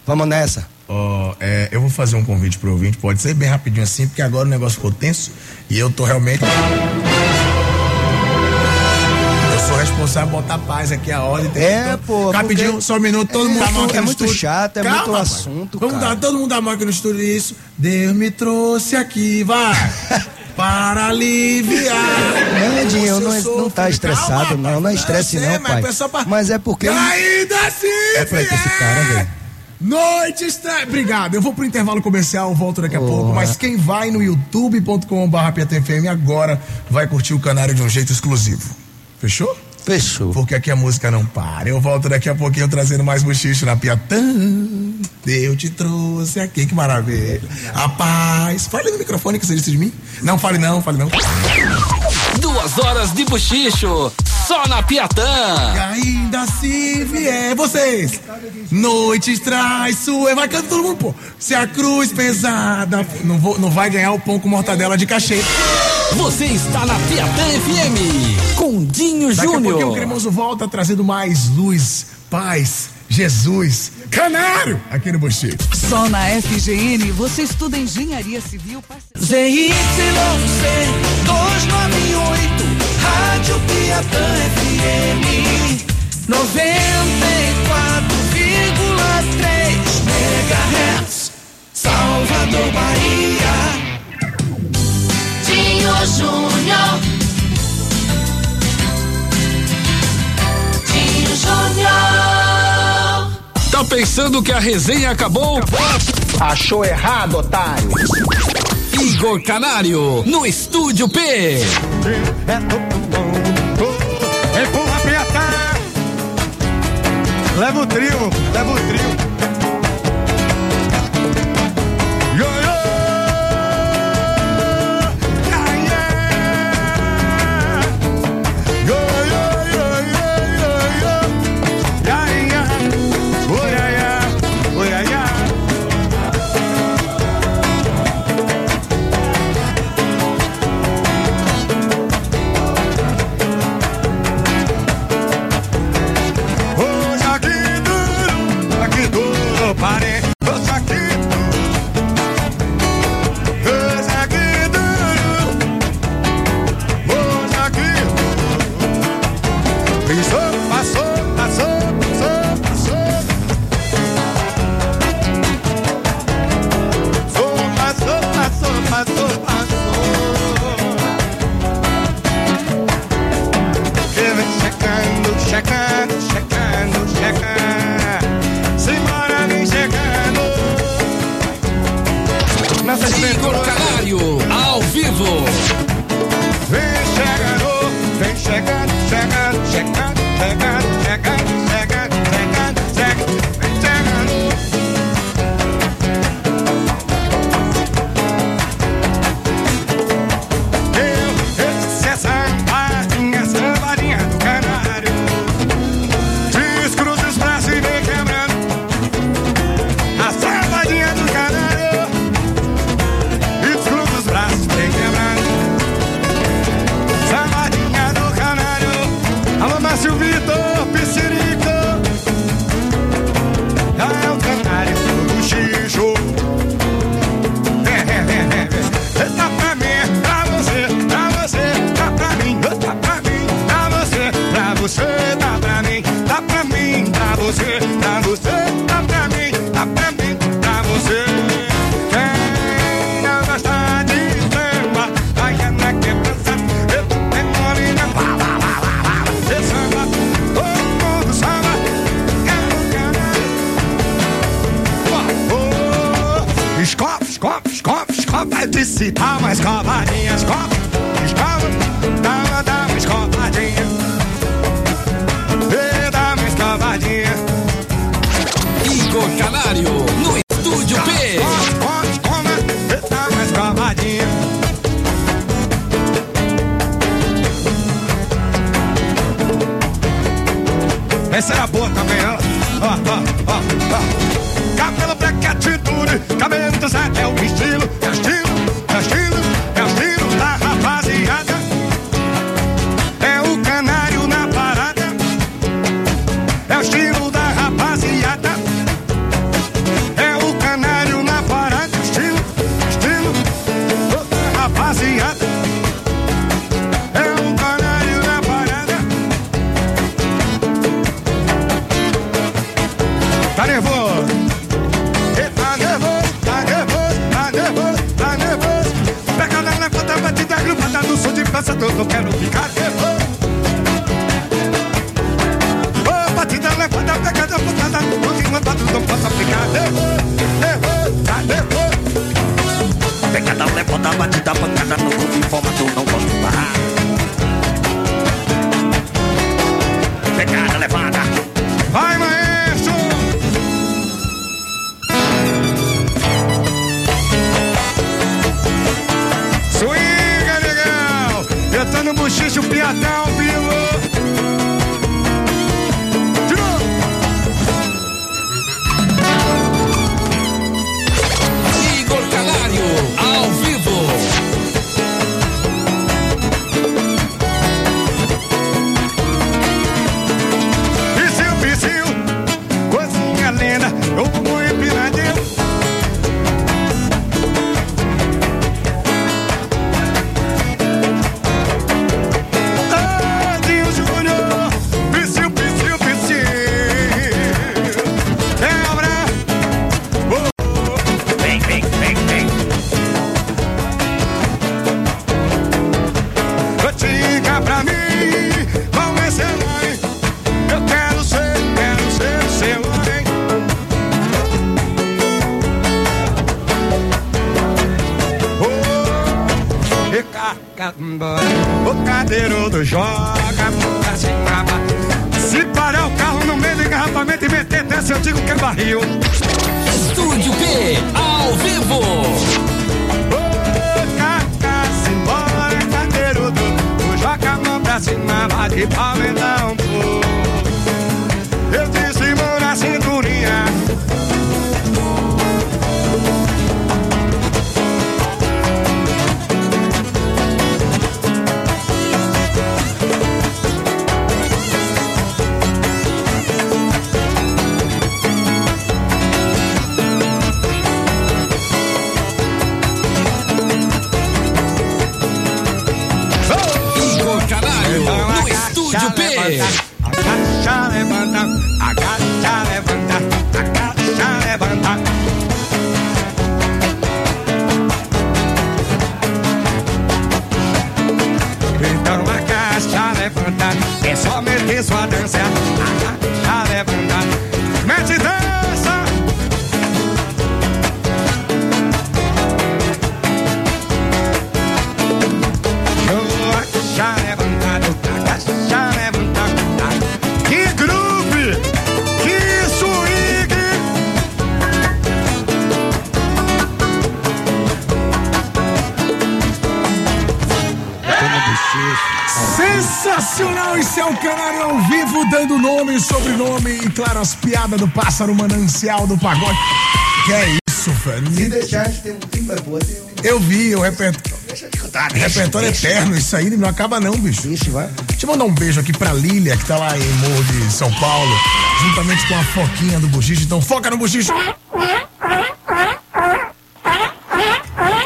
Vamos nessa. Ó, é, eu vou fazer um convite pro ouvinte, pode ser bem rapidinho assim, porque agora o negócio ficou tenso e eu tô realmente. Eu sou responsável por botar paz aqui a ordem. tem É, pô, Rapidinho, porque- só um minuto, todo É, mundo a mão aqui é no muito estúdio. chato, é Calma, muito assunto, Vamos cara. dar, todo mundo a mão aqui no estúdio isso. Deus me trouxe aqui, vai. para aliviar. Não, Dinho, o não, seu não tá estressado, Calma, não. Não é estresse, eu não, mas pai. é só pra- Mas é porque. E ainda assim, É pra esse cara, velho. Noite estranha. Obrigado. Eu vou pro intervalo comercial, volto daqui a pouco. Mas quem vai no youtube.com.br agora vai curtir o canário de um jeito exclusivo. Fechou? Fechou. Porque aqui a música não para. Eu volto daqui a pouquinho trazendo mais bochicho na Piatã. Eu te trouxe aqui, que maravilha. A paz. Fale no microfone que você disse de mim. Não, fale não, fale não. Duas horas de bochicho, só na E Piatã. ainda se vier vocês, noites traiçoeiras, vai cantando todo mundo, pô. Se a cruz pesada, não, vou, não vai ganhar o pão com mortadela de cachê. Você está na Piatã FM, com Dinho Daqui a pouquinho o Júnior. Cremoso volta trazendo mais luz, paz, Jesus, canário, aqui no Bochicho. Só na FGN você estuda engenharia civil. ZYC 298, Rádio Piatã FM 94,3 MHz, Salvador, Bahia. Dinho Júnior. Júnior. Tá pensando que a resenha acabou? Achou errado, otário. Igor Canário, no Estúdio P. É todo mundo. Empurra Piatã. Leva o trio, leva o trio. Nervoso, tá nervoso. Pegada na conta, batida grupada no som de peça, eu quero ficar nervoso. Ô, batida conta, pegada no som de levado, não posso ficar nervoso, nervoso, tá nervoso. Pegada levanta, batida, pancada no cu, informa que eu não gosto de barrar. Pegada levanta. Vai, maestro! Eu tô no bochicho, claro, as piadas do pássaro manancial do pagode. Que é isso, velho? Se deixar, tem um clima é boa, tem um. Eu vi o repertório. Repertório eterno, isso aí não acaba não, bicho. Ixi, vai. Deixa eu mandar um beijo aqui pra Lília, que tá lá em Morro de São Paulo, juntamente com a Foquinha do Buchicho. Então foca no Buchicho.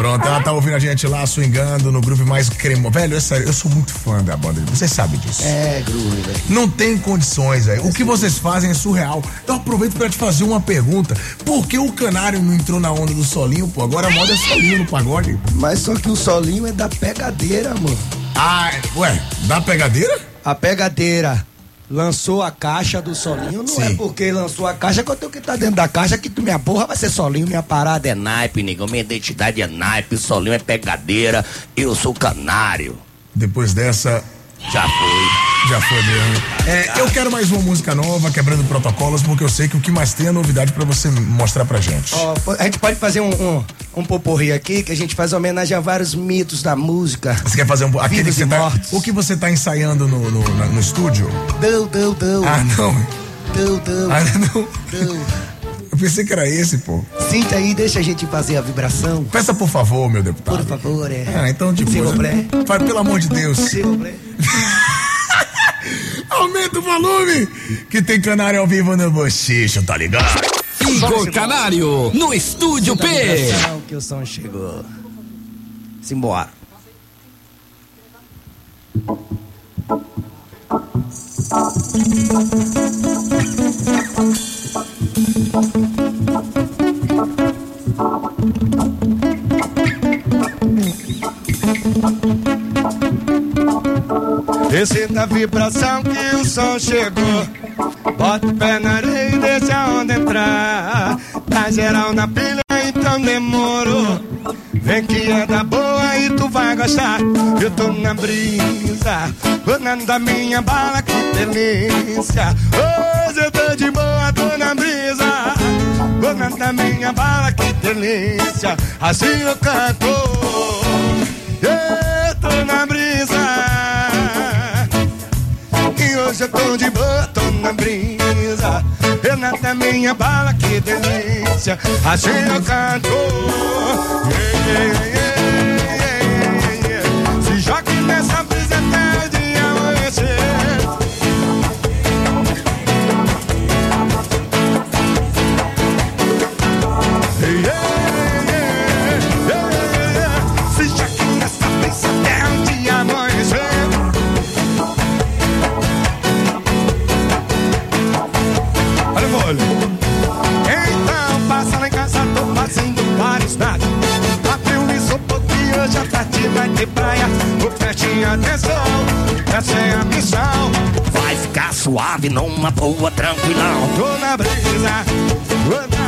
Pronto, ela tá ouvindo a gente lá, swingando no grupo mais cremo. Velho, é sério, eu sou muito fã da banda. Você sabe disso. É, groove, velho. Não tem condições, velho. O que vocês fazem é surreal. Então aproveito pra te fazer uma pergunta. Por que o canário não entrou na onda do solinho, pô? Agora a moda é solinho no pagode. Mas só que o solinho é da pegadeira, mano. Ah, ué, da pegadeira? A pegadeira lançou a caixa do solinho, não Sim. é porque lançou a caixa que eu tenho que estar dentro da caixa que tu minha porra vai ser solinho, minha parada é naipe, negão. Minha identidade é naipe, solinho é pegadeira, eu sou canário. Depois dessa, Já foi. Já foi mesmo. É, eu quero mais uma música nova, quebrando protocolos, porque eu sei que o que mais tem é novidade pra você mostrar pra gente. Ó, a gente pode fazer um, um, um poporri aqui, que a gente faz homenagem a vários mitos da música. Você quer fazer um. Aquele que você tá, mortos. o que você tá ensaiando no, no, no estúdio? Deu, deu, deu. Ah, não. Deu, deu. Ah, não. Deu. Eu pensei que era esse, pô. Sinta aí, deixa a gente fazer a vibração. Peça por favor, meu deputado. Por favor, é. Ah, então de boa. Vai, pelo amor de Deus. Plaît. Aumenta o volume, que tem canário ao vivo no bochicho, tá ligado? Igor Canário, no Estúdio P. vibração que o som chegou. Simbora. Sinta a vibração que o som chegou. Bota o pé na areia e deixa a onda entrar. Tá geral na pilha, então demorou. Vem que é da boa e tu vai gostar. Eu tô na brisa, rolando da minha bala, que delícia. Hoje eu tô de boa, tô na brisa. Rolando da minha bala, que delícia. Assim eu canto. Hoje eu tô de tô na brisa. Renata minha bala, que delícia. Assim eu canto. Yeah, yeah, yeah. Se jogue nessa atenção, essa é a missão. Vai ficar suave numa boa, tranquilão. Tô na brisa, vou na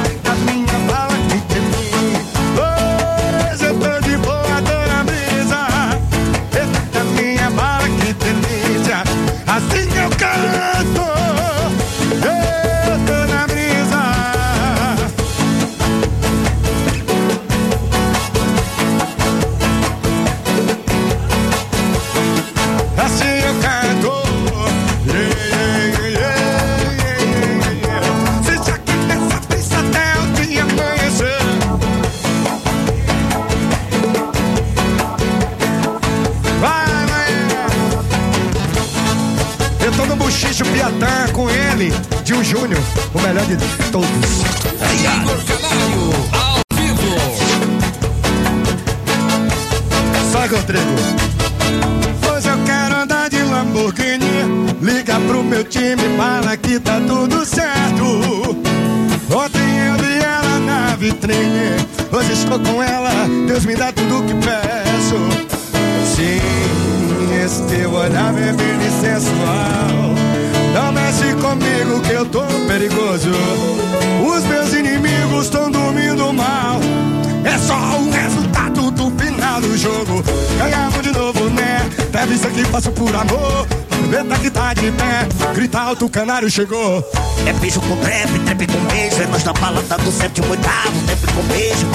amor. Aproveita que tá de pé. Grita alto, o canário chegou. É beijo com trap, trap com beijo. É nós da balada do sétimo oitavo, trap com beijo.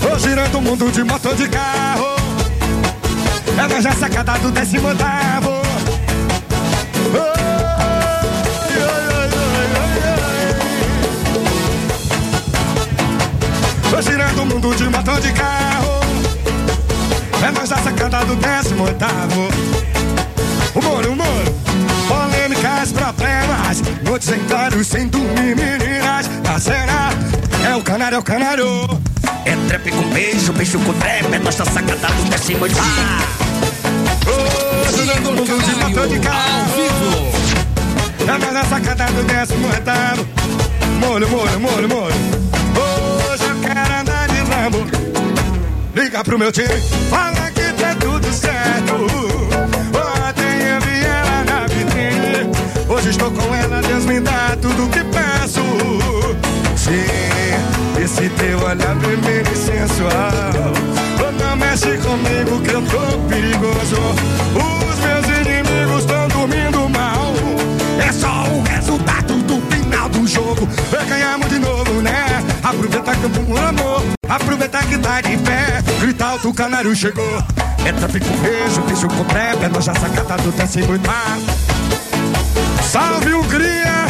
Tô girando o mundo de motor de carro. É nós na sacada do décimo oitavo. Oi, oi, oi, oi, oi. Tô girando o mundo de motor de carro. É nós na sacada do décimo oitavo. Humor, humor. Polêmicas, problemas. Noites em claro, sem dormir, meninas. A cena é o canário, é o canário. É trap com beijo, beijo com trap. É nós da sacada do décimo oitavo. Ô, girando o mundo de motor de carro. Ao vivo. É na sacada do décimo oitavo. Molho, molho, molho, molho. Hoje eu quero andar de Lambo. Liga pro meu time, fala que tá tudo certo. Hoje estou com ela, Deus me dá tudo que peço. Sim, esse teu olhar vermelho e sensual. Oh, não mexe comigo que eu tô perigoso. Os meus inimigos estão dormindo mal. É só o resultado do final do jogo. Vai ganhamos de novo, né? Aproveitar que o bom amor, aproveitar que tá de pé. Gritar alto, o canário chegou. É trapico, beijo, beijo com trap. É noja sacada do décimo andar. Salve Hungria!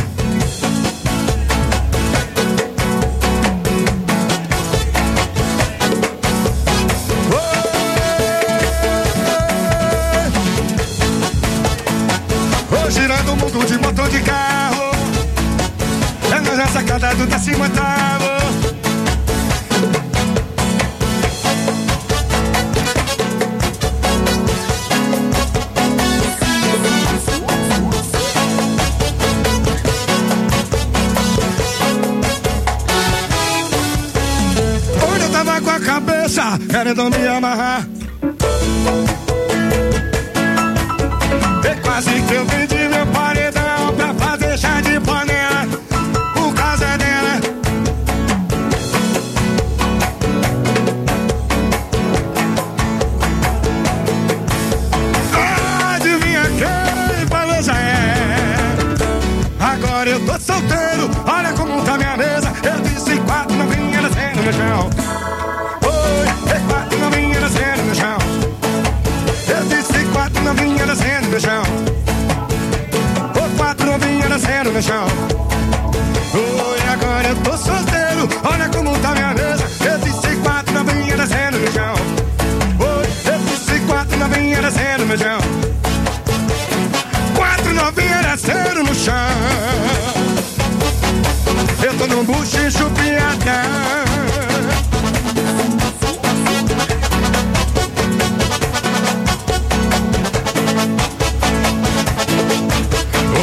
Ô, girando o mundo de motor de carro. É noja sacada do desce muito querendo me amarrar.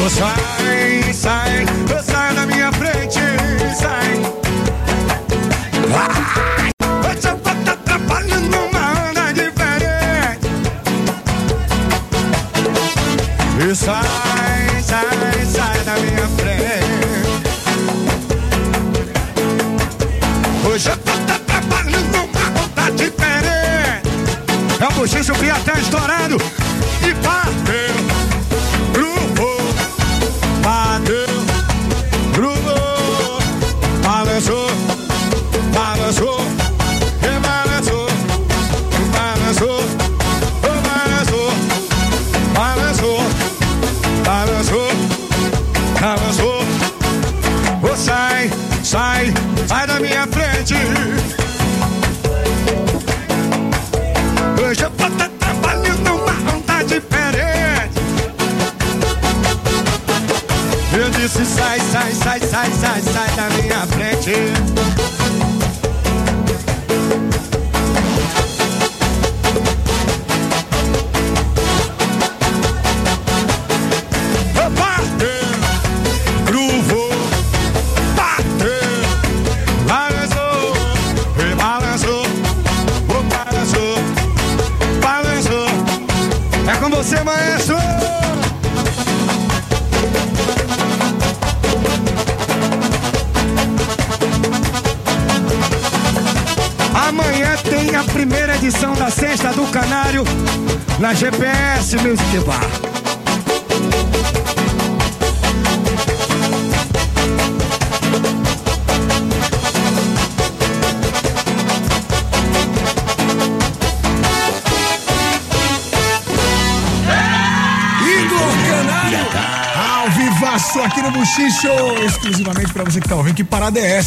Ô, sai,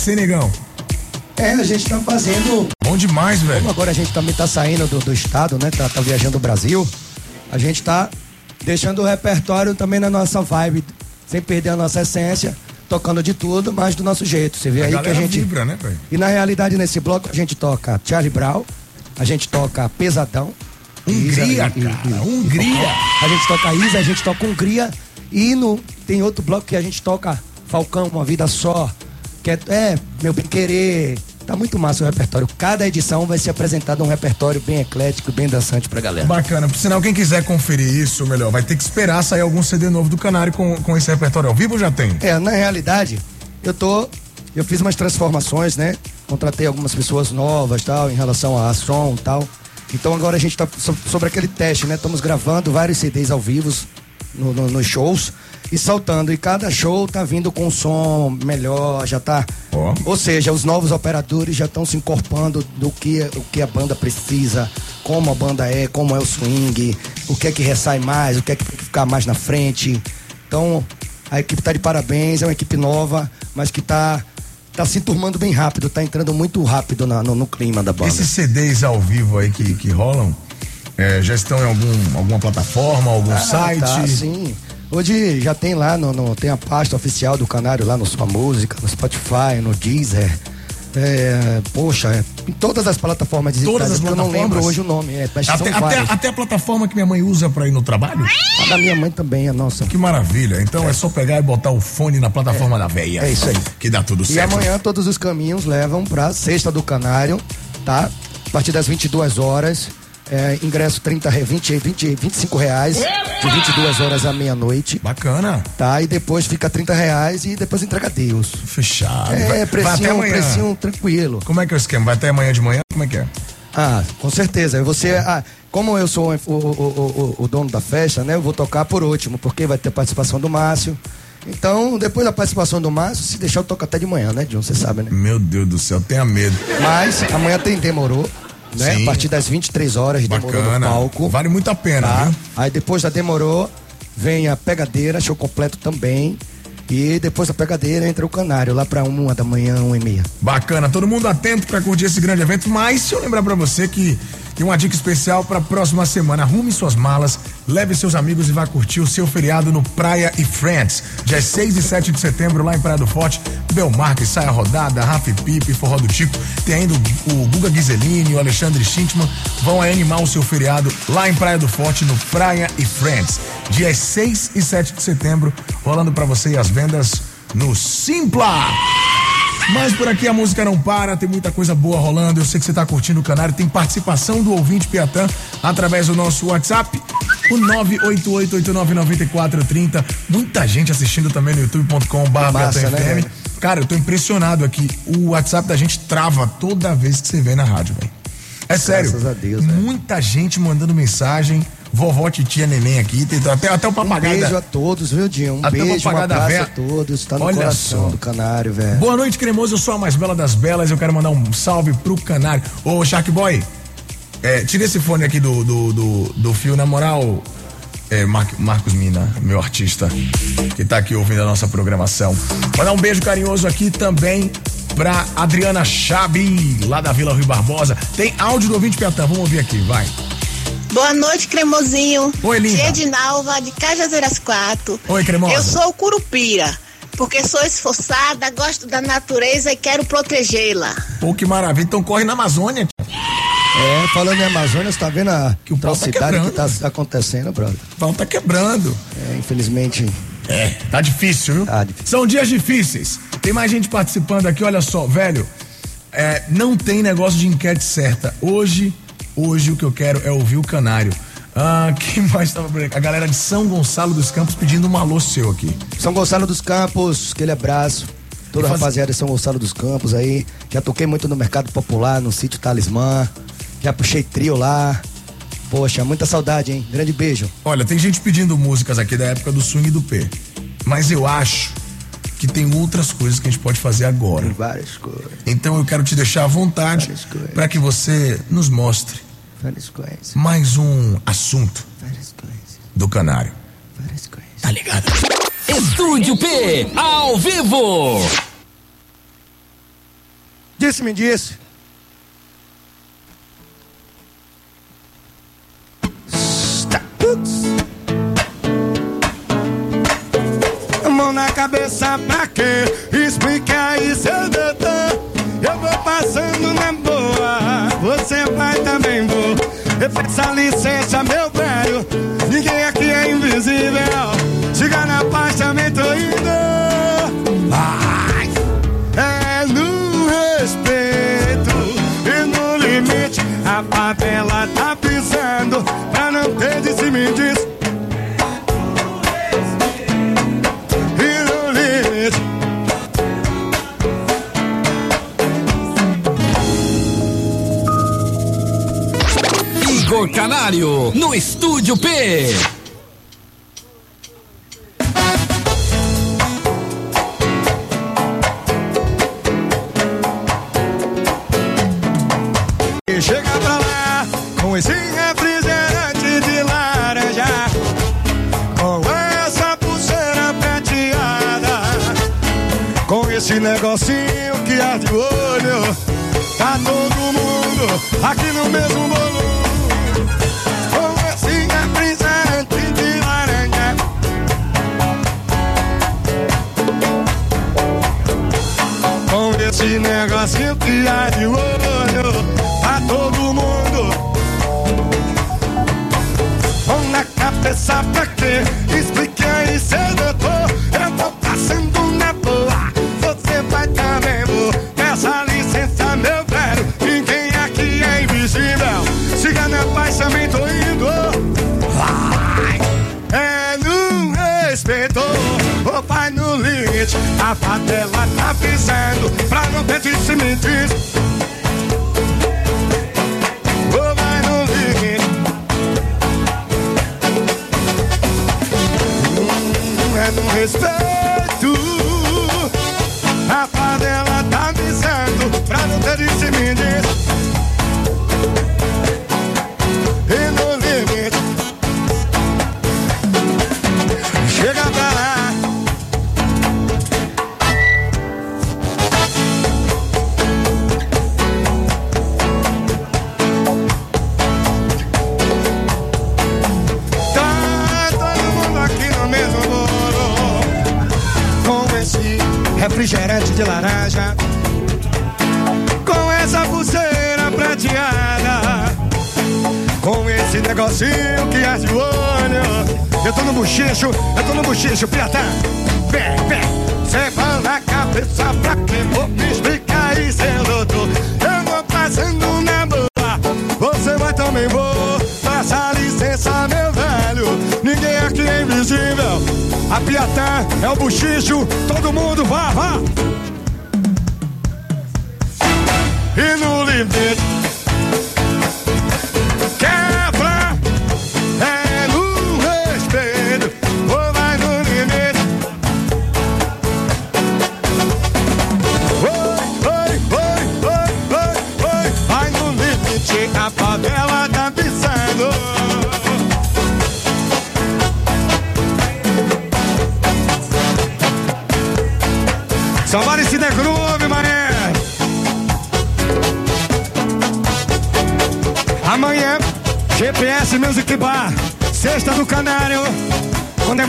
é hein, negão? É, a gente tá fazendo. Bom demais, velho. Como agora a gente também tá saindo do, do estado, né? Tá, tá viajando o Brasil. A gente tá deixando o repertório também na nossa vibe, sem perder a nossa essência, tocando de tudo, mas do nosso jeito. Você vê A aí que a gente. vibra, né, velho? E na realidade, nesse bloco, a gente toca Charlie Brown, a gente toca Pesadão. Hungria, Isa e- cara, e- Hungria. A gente toca Isa, a gente toca Hungria. E no, tem outro bloco que a gente toca Falcão, Uma Vida Só. Que é, é Meu Bem Querer. Tá muito massa o repertório. Cada edição vai ser apresentado um repertório bem eclético, bem dançante pra galera. Bacana. Por sinal, quem quiser conferir isso, melhor, vai ter que esperar sair algum CD novo do Canário com, com esse repertório ao vivo ou já tem? É, na realidade, eu tô. Eu fiz umas transformações, né? Contratei algumas pessoas novas tal, em relação a som e tal. Então agora a gente tá so- sobre aquele teste, né? Estamos gravando vários CDs ao vivo, no- no- nos shows e saltando. E cada show tá vindo com um som melhor, já tá. Ou seja, os novos operadores já estão se incorporando do que, o que a banda precisa, como a banda é, como é o swing, o que é que ressai mais, o que é que tem que ficar mais na frente. Então, a equipe tá de parabéns, é uma equipe nova, mas que tá, tá se turmando bem rápido, tá entrando muito rápido na- no, no clima da banda. Esses CDs ao vivo aí que, que rolam, é, já estão em algum, alguma plataforma, algum Ah, site? Tá, sim. Hoje já tem lá, no, no- tem a pasta oficial do Canário lá no Sua Música, no Spotify, no Deezer. É, poxa, é, em todas as plataformas digitais. Todas as porque eu não plataformas? lembro hoje o nome. É, Até, até, até a plataforma que minha mãe usa pra ir no trabalho? A da minha mãe também, a nossa. Que maravilha. Então é, só pegar e botar o fone na plataforma da veia. É isso aí. Que dá tudo E certo. amanhã todos os caminhos levam pra Sexta do Canário, tá? A partir das 22 horas. É, ingresso 30, re- 20, 20, 25 reais, de 22 horas à meia-noite. Bacana. Tá? E depois fica 30 reais e depois entrega a Deus. Fechado. É, precinho, precinho tranquilo. Como é que é o esquema? Vai até amanhã de manhã? Como é que é? Ah, com certeza. Você, ah, como eu sou o, o- o- o- o dono da festa, né? Eu vou tocar por último, porque vai ter participação do Márcio. Então, depois da participação do Márcio, se deixar eu toco até de manhã, né, John? Você sabe, né? Meu Deus do céu, tenha medo. Mas amanhã tem Demorou, né? Sim. A partir das 23 horas, Demorou no Bacana. palco. Vale muito a pena, Tá? viu? Aí depois da Demorou, vem a Pegadeira, show completo também. E depois da Pegadeira entra o Canário, lá pra uma da manhã, uma e meia. Bacana, todo mundo atento pra curtir esse grande evento. Mas se eu lembrar pra você que tem uma dica especial pra próxima semana, arrume suas malas, leve seus amigos e vá curtir o seu feriado no Praia e Friends. Dias 6 e 7 de setembro, lá em Praia do Forte, Belmarque, Saia Rodada, Rafa e Pipe, Forró do Tico. Tem ainda o, Guga Ghiseline, o Alexandre Schintman. Vão animar o seu feriado lá em Praia do Forte, no Praia e Friends. Dias 6 e 7 de setembro, rolando pra você as vendas no Simpla. Mas por aqui a música não para, tem muita coisa boa rolando. Eu sei que você tá curtindo o canário. Tem participação do ouvinte Piatã através do nosso WhatsApp, o 988899430. Muita gente assistindo também no youtube.com.br Massa, né? Cara, eu tô impressionado aqui. O WhatsApp da gente trava toda vez que você vê na rádio, velho. É sério. Graças a Deus. Muita gente mandando mensagem. Vovó, titia, neném aqui. Tem até, até o Um papagaio. beijo da- a todos, viu, Dinho? Um Até beijo, um abraço véia. a todos. Tá no Olha coração só. do Canário, velho. Boa noite, cremoso. Eu sou a mais bela das belas. Eu quero mandar um salve pro canário. Ô, Shark Boy, é, tira esse fone aqui do, do, do, do fio, na moral. É, Mar- Marcos Mina, meu artista, que tá aqui ouvindo a nossa programação. Mandar um beijo carinhoso aqui também pra Adriana Chabi, lá da Vila Rui Barbosa. Tem áudio do ouvinte Piatã, vamos ouvir aqui, vai. Boa noite, cremosinho. Oi, linda. Tia Edinalva, de Cajazeiras 4. Oi, cremosa. Eu sou curupira, porque sou esforçada, gosto da natureza e quero protegê-la. Pô, que maravilha. Então corre na Amazônia. É, falando em Amazônia, você tá vendo a Que o pau tá que quebrando. tá acontecendo, brother? O pau tá quebrando. É, infelizmente. É, tá difícil, viu? Tá difícil. São dias difíceis. Tem mais gente participando aqui, olha só, velho. é, não tem negócio de enquete certa. Hoje, hoje o que eu quero é ouvir o canário. Ah, quem mais tava por aqui? A galera de São Gonçalo dos Campos pedindo um alô seu aqui. São Gonçalo dos Campos, aquele abraço. Toda a faz- rapaziada de São Gonçalo dos Campos aí. Já toquei muito no Mercado Popular, no sítio Talismã. Já puxei trio lá. Poxa, muita saudade, hein? Grande beijo. Olha, tem gente pedindo músicas aqui da época do swing e do P. Mas eu acho que tem outras coisas que a gente pode fazer agora. Tem várias coisas. Então eu quero te deixar à vontade para que você nos mostre Várias coisas. mais um assunto Várias coisas. do canário. Várias coisas. Tá ligado? Estúdio P, ao vivo. Disse-me disse. Mão na cabeça pra quê? Explica aí, seu doutor. Eu vou passando na boa, você vai também vou. Eu peço licença, meu velho. Ninguém aqui é invisível. Siga na paz, também tô indo. Vai. É no respeito e no limite. A favela tá pisando pra não ter de se me Canário, no Estúdio P. Chega pra lá com esse refrigerante de laranja, com essa pulseira prateada, com esse negocinho que arde o olho. Tá todo mundo aqui no mesmo bolo. Esse negocinho que arde o olho, tá todo mundo Mão na cabeça pra quê? Explique aí, seu doutor. Eu tô passando na boa, você vai também, vou. Peça licença, meu velho. Ninguém aqui é invisível. Siga na paz, também tô indo. Vai! É no respeito, ou vai no limite. A favela tá avisando pra não ter de se mentir. Ou vai limite. é no respeito. Bochicho, eu tô no bochicho, pirata. Vem, vem Cê vai na cabeça pra quem vou me explicar aí, seu doutor Eu vou passando na boa Você vai também vou. Faça licença, meu velho Ninguém aqui é invisível. A Piatã é o buchicho Todo mundo vá, vá. E no limite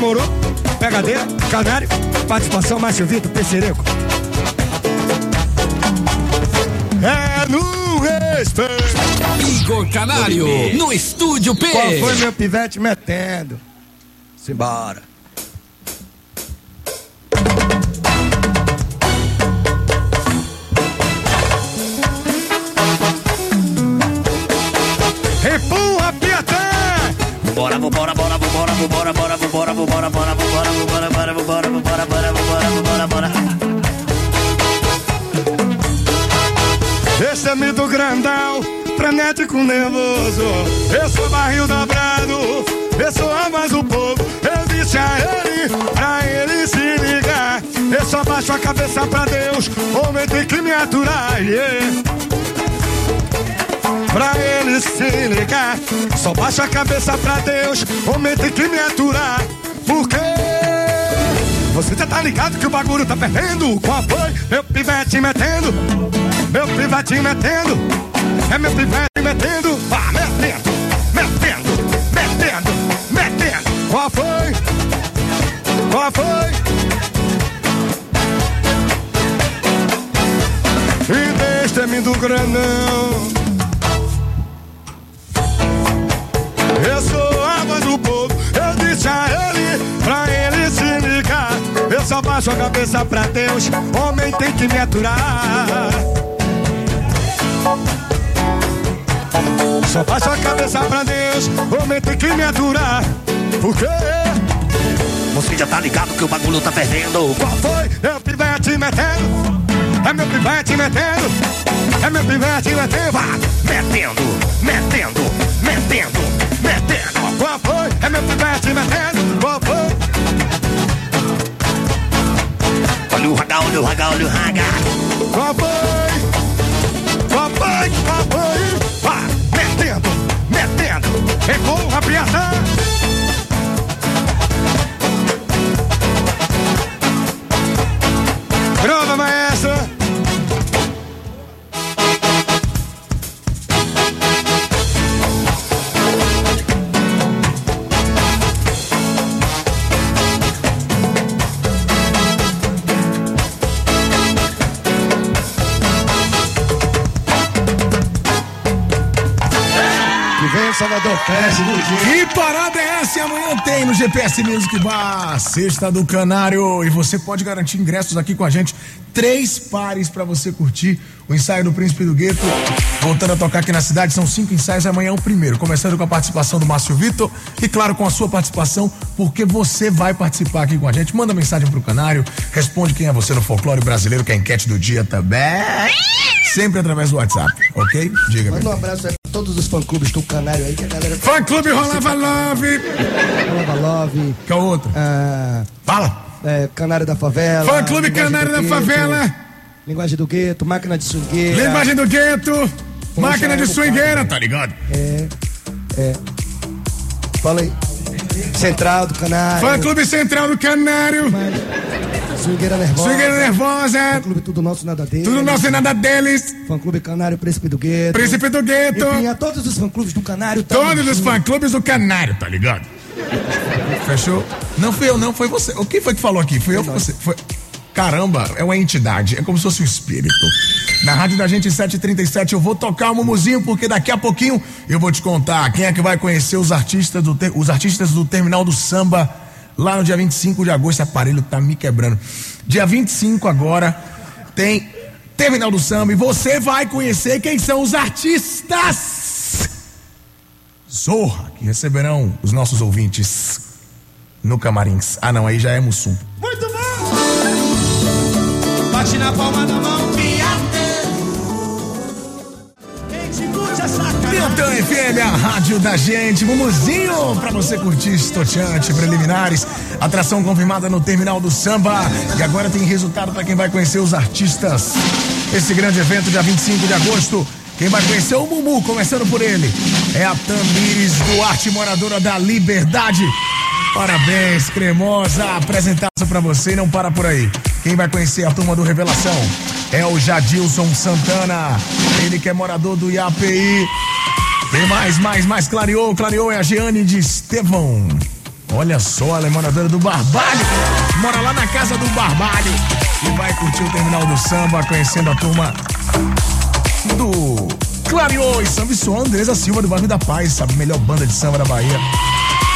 demorou, pegadeira, Canário, participação Márcio Vitor, Pecereco. É no respeito. Igor Canário, no Estúdio P. Qual foi meu pivete metendo? Simbora. Empurra, Piatã! Bora, vambora, bora, vambora, vambora, bora, vambora, vambora, bora, vambora, vambora, bora, vambora, vambora, bora, vambora, vambora, bora. Esse é mito grandão, frenético nervoso. Eu sou barril dobrado, eu sou a mais o povo. Eu disse a ele, pra ele se ligar. Eu só baixo a cabeça pra Deus, homem tem que me aturar. Yeah. Pra ele se ligar, só baixo a cabeça pra Deus, homem tem que me aturar. Porque você já tá ligado que o bagulho tá perdendo. Qual foi? Meu pivete metendo, meu pivete metendo, é meu pivete metendo, ah, metendo, metendo, metendo, metendo. Qual foi? Qual foi? E deixa-me do granão. Só baixo a cabeça pra Deus, homem tem que me aturar. Só baixo a cabeça pra Deus, homem tem que me aturar. Por quê? Você já tá ligado que o bagulho tá perdendo. Qual foi? Meu pivete metendo, é meu pivete metendo, é meu pivete metendo, vá, metendo, metendo, metendo, metendo. Qual foi? É meu pivete metendo, qual Olha o raga, olha o raga, olha o raga. Papai, papai, papai. Vá, metendo, metendo. É bom, rapaziada. Prova, maestro. Salvador Fest dia. Que parada é essa? E amanhã tem no GPS Music Bar, Sexta do Canário. E você pode garantir ingressos aqui com a gente. Três pares pra você curtir o ensaio do Príncipe do Gueto. Voltando a tocar aqui na cidade, são cinco ensaios. e Amanhã é o primeiro. Começando com a participação do Márcio Vitor. E claro, com a sua participação, porque você vai participar aqui com a gente. Manda mensagem pro Canário. Responde quem é você no folclore brasileiro, que é a enquete do dia também. Sempre através do WhatsApp, ok? Diga, Manda um abraço aí todos os fã-clubes do Canário aí, que a galera... Fã Clube Rolava Love. Rolava Love. Que é o outro? Ah, Fala. é, Canário da Favela. Fã Clube Linguagem Canário da Gueto, Favela. Linguagem do Gueto, Máquina de Swingueira. Linguagem do Gueto. Máquina de Rogério swingueira, tá ligado? É, é. Fala aí. Central do Canário. Fã Clube Central do Canário. Swingueira Nervosa. Swingueira Nervosa. Fã Clube Tudo Nosso Nada Deles. Tudo nosso e nada deles. Fã Clube Canário Príncipe do Gueto. Príncipe do Gueto. Enfim, a todos os fã-clubes do Canário. tamo Todos os junto. fã-clubes do Canário, tá ligado? Fechou? Não fui eu, não, foi você. O que foi que falou aqui? Foi eu ou você? Foi. Caramba, é uma entidade, é como se fosse um espírito. Na rádio da gente 737 eu vou tocar o mumuzinho porque daqui a pouquinho eu vou te contar quem é que vai conhecer os artistas do os artistas do Terminal do Samba lá no dia 25 de agosto. Esse aparelho tá me quebrando. Dia 25 agora tem Terminal do Samba e você vai conhecer quem são os artistas Zorra que receberão os nossos ouvintes no Camarins. Ah, não, aí já é Mussum. Muito bom! Bate na palma da mão, Quem Piantão FM, a rádio da gente. Mumuzinho pra você curtir estoteante, preliminares. Atração confirmada no Terminal do Samba. E agora tem resultado pra quem vai conhecer os artistas. Esse grande evento, dia 25 de agosto. Quem vai conhecer o Mumu, começando por ele, é a Tamires Duarte, moradora da Liberdade. Parabéns, cremosa. Apresentação pra você e não para por aí. Quem vai conhecer a turma do Revelação é o Jadilson Santana. Ele que é morador do IAPI. Tem mais, mais, mais. Clareou, clareou é a Jeane de Estevão. Olha só, ela é moradora do Barbalho. Mora lá na casa do Barbalho. E vai curtir o terminal do samba, conhecendo a turma do Clareou e Samba e Andresa Silva do Bairro da Paz, sabe? Melhor banda de samba da Bahia.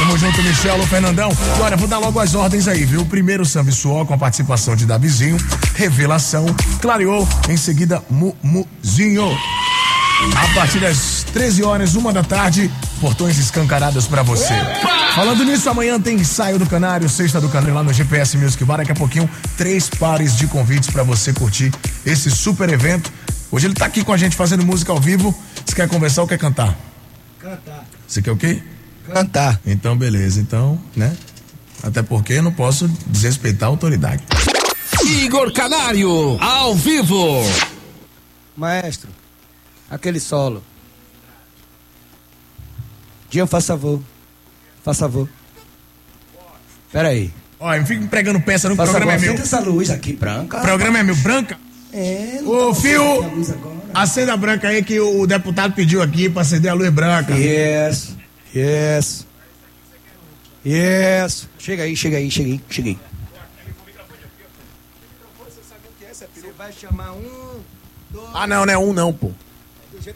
Tamo junto, Michel, Alô, Fernandão. Olha, vou dar logo as ordens aí, viu? Primeiro Samba e Suor com a participação de Davizinho, Revelação, Clareou, em seguida Mumuzinho. A partir das 13 horas, uma da tarde, portões escancarados pra você. Falando nisso, amanhã tem ensaio do Canário, sexta do Canário lá no GPS Music Bar. Daqui a pouquinho, três pares de convites pra você curtir esse super evento. Hoje ele tá aqui com a gente fazendo música ao vivo. Você quer conversar ou quer cantar? Cantar. Você quer o quê? Cantar. Então, beleza. Então, né? Até porque eu não posso desrespeitar a autoridade. Igor Canário, ao vivo. Maestro, aquele solo. Dian, faz favor. Faz favor. Pera aí. Olha, não fica pregando peça no programa favor, é meu. essa luz aqui, branca. O programa é meu. Branca? É, não Ô, tá Fio, acendendo a luz agora. acenda a branca aí que o deputado pediu aqui pra acender a luz branca. Yes, yes. Yes. Chega aí, chega aí, chega aí, chega aí. Você vai chamar um. Ah, não, não é um não, pô.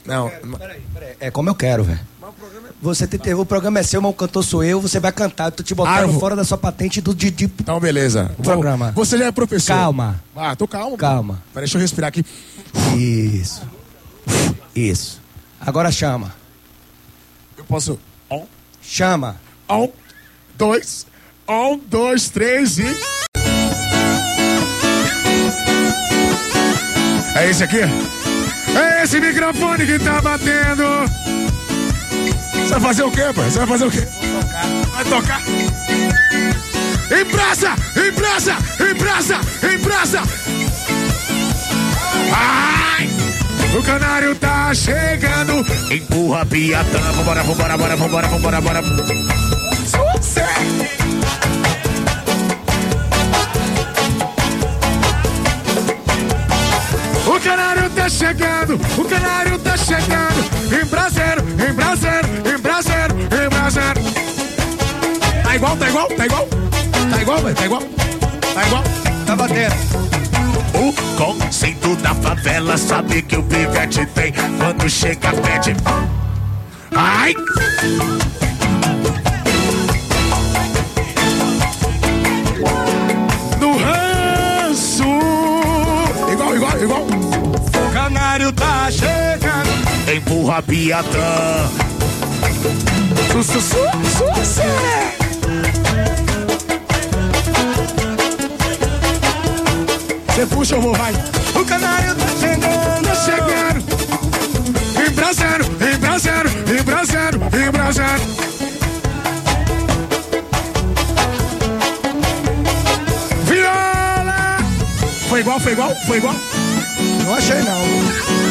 Não, Peraí, peraí. É como eu quero, velho. Você tem, o programa é seu, mas o cantor sou eu, você vai cantar. Eu tô te Ah, botando vou- fora da sua patente do de, de Então, beleza. Vou- programa. Você já é professor. Calma. Ah, tô calmo. Calma. Peraí, deixa eu respirar aqui. Isso. Isso. Agora chama. Eu posso. Chama. um, dois, um, dois, três e. É esse aqui? É esse microfone que tá batendo! Você vai fazer o quê, pai? Você vai fazer o quê? Vai tocar. Em praça! Em praça! Em praça! Em praça! Ai! O canário tá chegando! Empurra a piatã! Vambora, vambora, vambora, vambora, vambora, vambora! Sucesso! O canário tá chegando, o canário tá chegando. Em braseiro, em braseiro, em braseiro, em braseiro. Tá igual, tá igual, tá igual? Tá igual, tá igual? Tá igual? Tá batendo. O conceito da favela sabe que o pivete tem quando chega pede. Ai! Do ranço. Igual, igual, igual. O canário tá chegando. Empurra a Piatã. Su, su, su, su, su. Você puxa, eu vou, vai. O canário tá chegando. Chegando. Embrasando, embrasando, embrasando. Viola! Foi igual, foi igual, foi igual? Não achei não.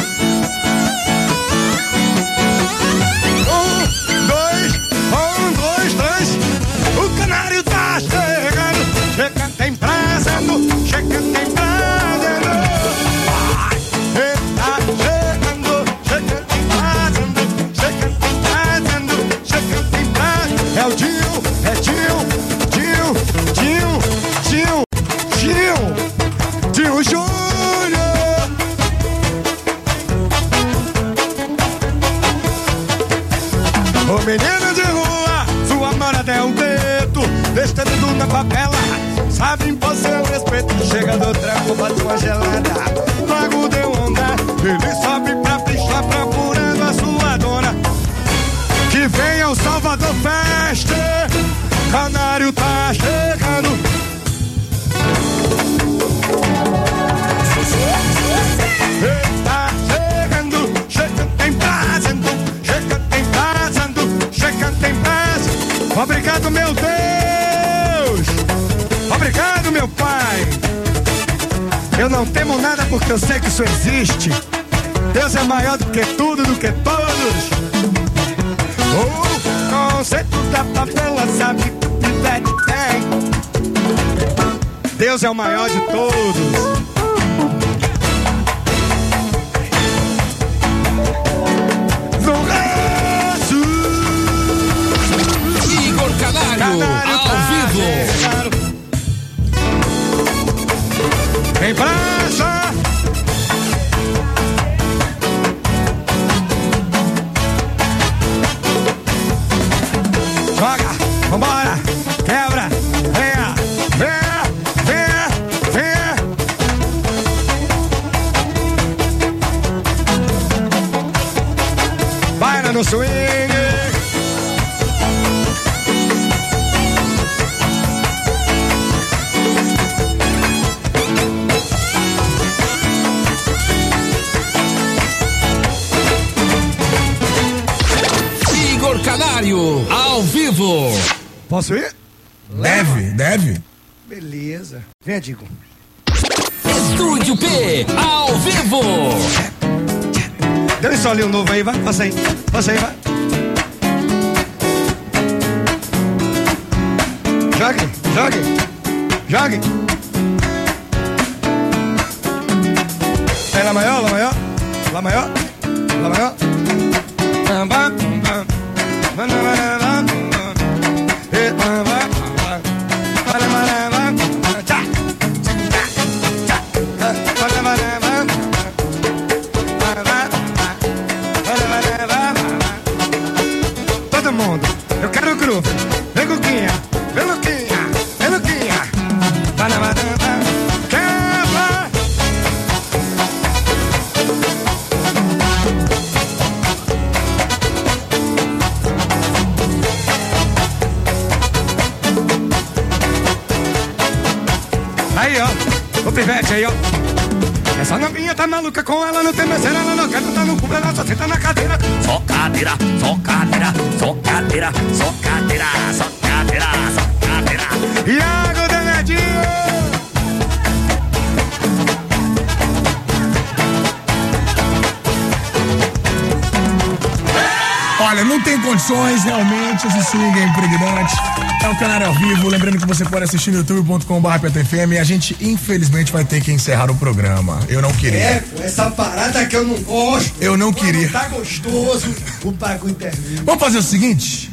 Não realmente, esse swing é impregnante. É um canal ao vivo, lembrando que você pode assistir no youtube.com.br PTFM e a gente, infelizmente, vai ter que encerrar o programa. Eu não queria. É, essa parada que eu não gosto. Eu não queria. Tá gostoso, o bagulho termina. Vamos fazer o seguinte?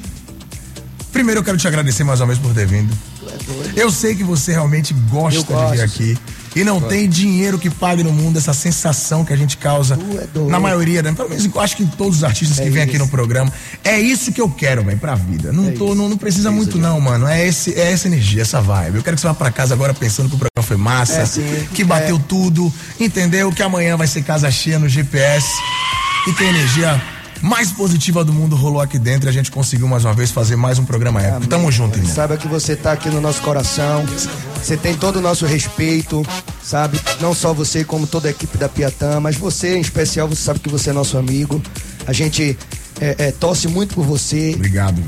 Primeiro eu quero te agradecer mais uma vez por ter vindo. Eu sei que você realmente gosta de vir aqui. E não tem dinheiro que pague no mundo essa sensação que a gente causa doido. na maioria, né? Pelo menos eu acho que em todos os artistas É que vêm aqui no programa. É isso que eu quero, velho, pra vida. Não, tô, não, não precisa muito, não, mano. É, esse, é essa energia, essa vibe. Eu quero que você vá pra casa agora pensando que o programa foi massa, É, sim. que bateu tudo, entendeu? Que amanhã vai ser casa cheia no GPS e que a energia mais positiva do mundo rolou aqui dentro e a gente conseguiu mais uma vez fazer mais um programa épico. Tamo junto, irmão. Saiba que você tá aqui no nosso coração. Você tem todo o nosso respeito, sabe? Não só você, como toda a equipe da Piatã, mas você em especial, você sabe que você é nosso amigo. A gente é, é, torce muito por você. Obrigado.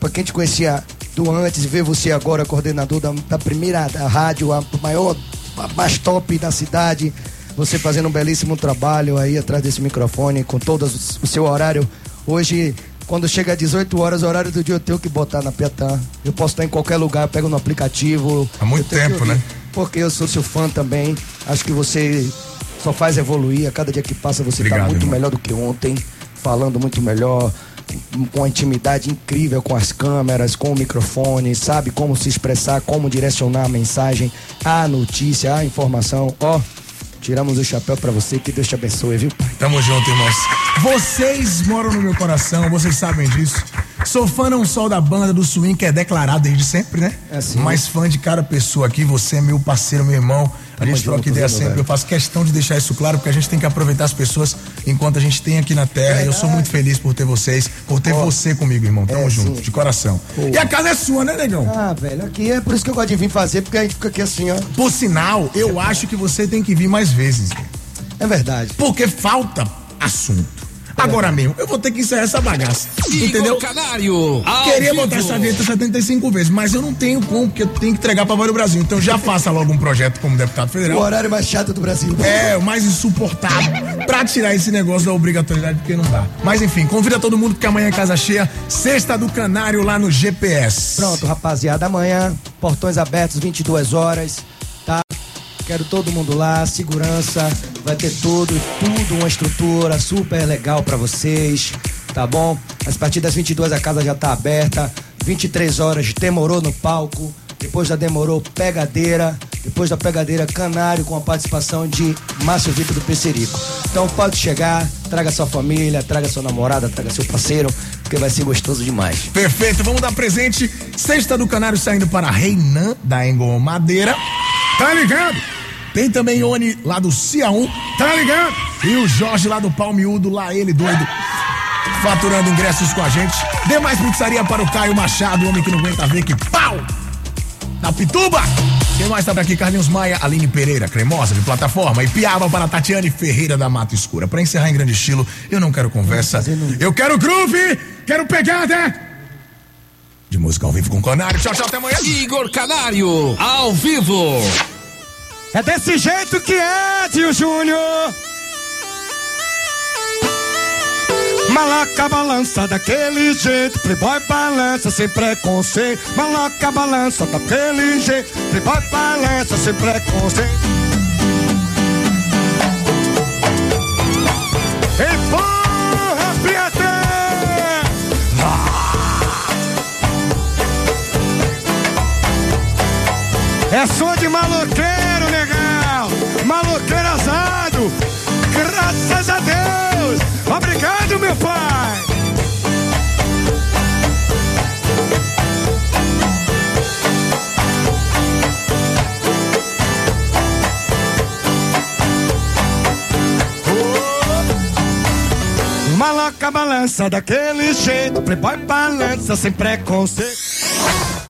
Pra quem te conhecia do antes e ver você agora coordenador da, da primeira da rádio, a maior, a mais top da cidade. Você fazendo um belíssimo trabalho aí atrás desse microfone, com todo o seu horário. Hoje, quando chega às 18 horas, o horário do dia eu tenho que botar na Piatã. Eu posso estar em qualquer lugar, pego no aplicativo. Há muito tempo, né? Porque eu sou seu fã também. Acho que você só faz evoluir. A cada dia que passa você está muito irmão. melhor do que ontem, falando muito melhor, com a intimidade incrível com as câmeras, com o microfone, sabe como se expressar, como direcionar a mensagem, a notícia, a informação. Ó, tiramos o chapéu pra você, que Deus te abençoe, viu, pai? Tamo junto, irmãos. Vocês moram no meu coração, vocês sabem disso. Sou fã não só da banda do swing, que é declarado desde sempre, né? É sim. Mas fã de cada pessoa aqui. Você é meu parceiro, meu irmão. A gente troca ideia sempre. velho? Eu faço questão de deixar isso claro, porque a gente tem que aproveitar as pessoas enquanto a gente tem aqui na Terra. E eu sou muito feliz por ter vocês, por ter você comigo, irmão. Tamo É, junto, sim. de coração. E a casa é sua, né, negão? Ah, velho, aqui é por isso que eu gosto de vir fazer, porque a gente fica aqui assim, ó. Por sinal, eu acho que você tem que vir mais vezes. É verdade. Porque falta assunto. Agora mesmo, eu vou ter que encerrar essa bagaça. Entendeu? Canário. Queria vivo. botar essa vinheta 75 vezes, mas eu não tenho como, porque eu tenho que entregar pra Voz do Brasil. Então já faça logo um projeto como deputado O federal. horário mais chato do Brasil. É, o mais insuportável. pra tirar esse negócio da obrigatoriedade, porque não dá. Mas enfim, convida todo mundo, porque amanhã é casa cheia. Sexta do Canário lá no GPS. Pronto, rapaziada, amanhã, portões abertos, 22 horas? Quero todo mundo lá, segurança, vai ter tudo, tudo, uma estrutura super legal pra vocês, tá bom? As partir das 22 a casa já tá aberta, 23 horas demorou no palco, depois da demorou pegadeira, depois da pegadeira canário com a participação de Márcio Vitor do Pecerico. Então pode chegar, traga sua família, traga sua namorada, traga seu parceiro, porque vai ser gostoso demais. Perfeito, vamos dar presente. Sexta do Canário saindo para Reinan, da Engol Madeira. Tá ligado? Tem também Oni lá do Cia1. Tá ligado? E o Jorge lá do Palmiúdo, lá ele doido. Faturando ingressos com a gente. Dê mais pizzaria para o Caio Machado, o homem que não aguenta ver que pau! Na Pituba! Quem mais tá por aqui? Carlinhos Maia, Aline Pereira, cremosa de plataforma. E piava para Tatiane Ferreira da Mata Escura. Pra encerrar em grande estilo, eu não quero conversa. Eu quero groove! Quero pegada! De música ao vivo com o Canário. Tchau, tchau, até amanhã. Igor Canário. Ao vivo. É desse jeito que é, tio Júnior. Maloca balança daquele jeito, playboy balança sem preconceito. Maloca balança daquele jeito, playboy balança sem preconceito. Empurra, Piatã! É som de maloqueiro, Graças a Deus! Obrigado, meu pai! Maloca balança daquele jeito, playboy balança sem preconceito.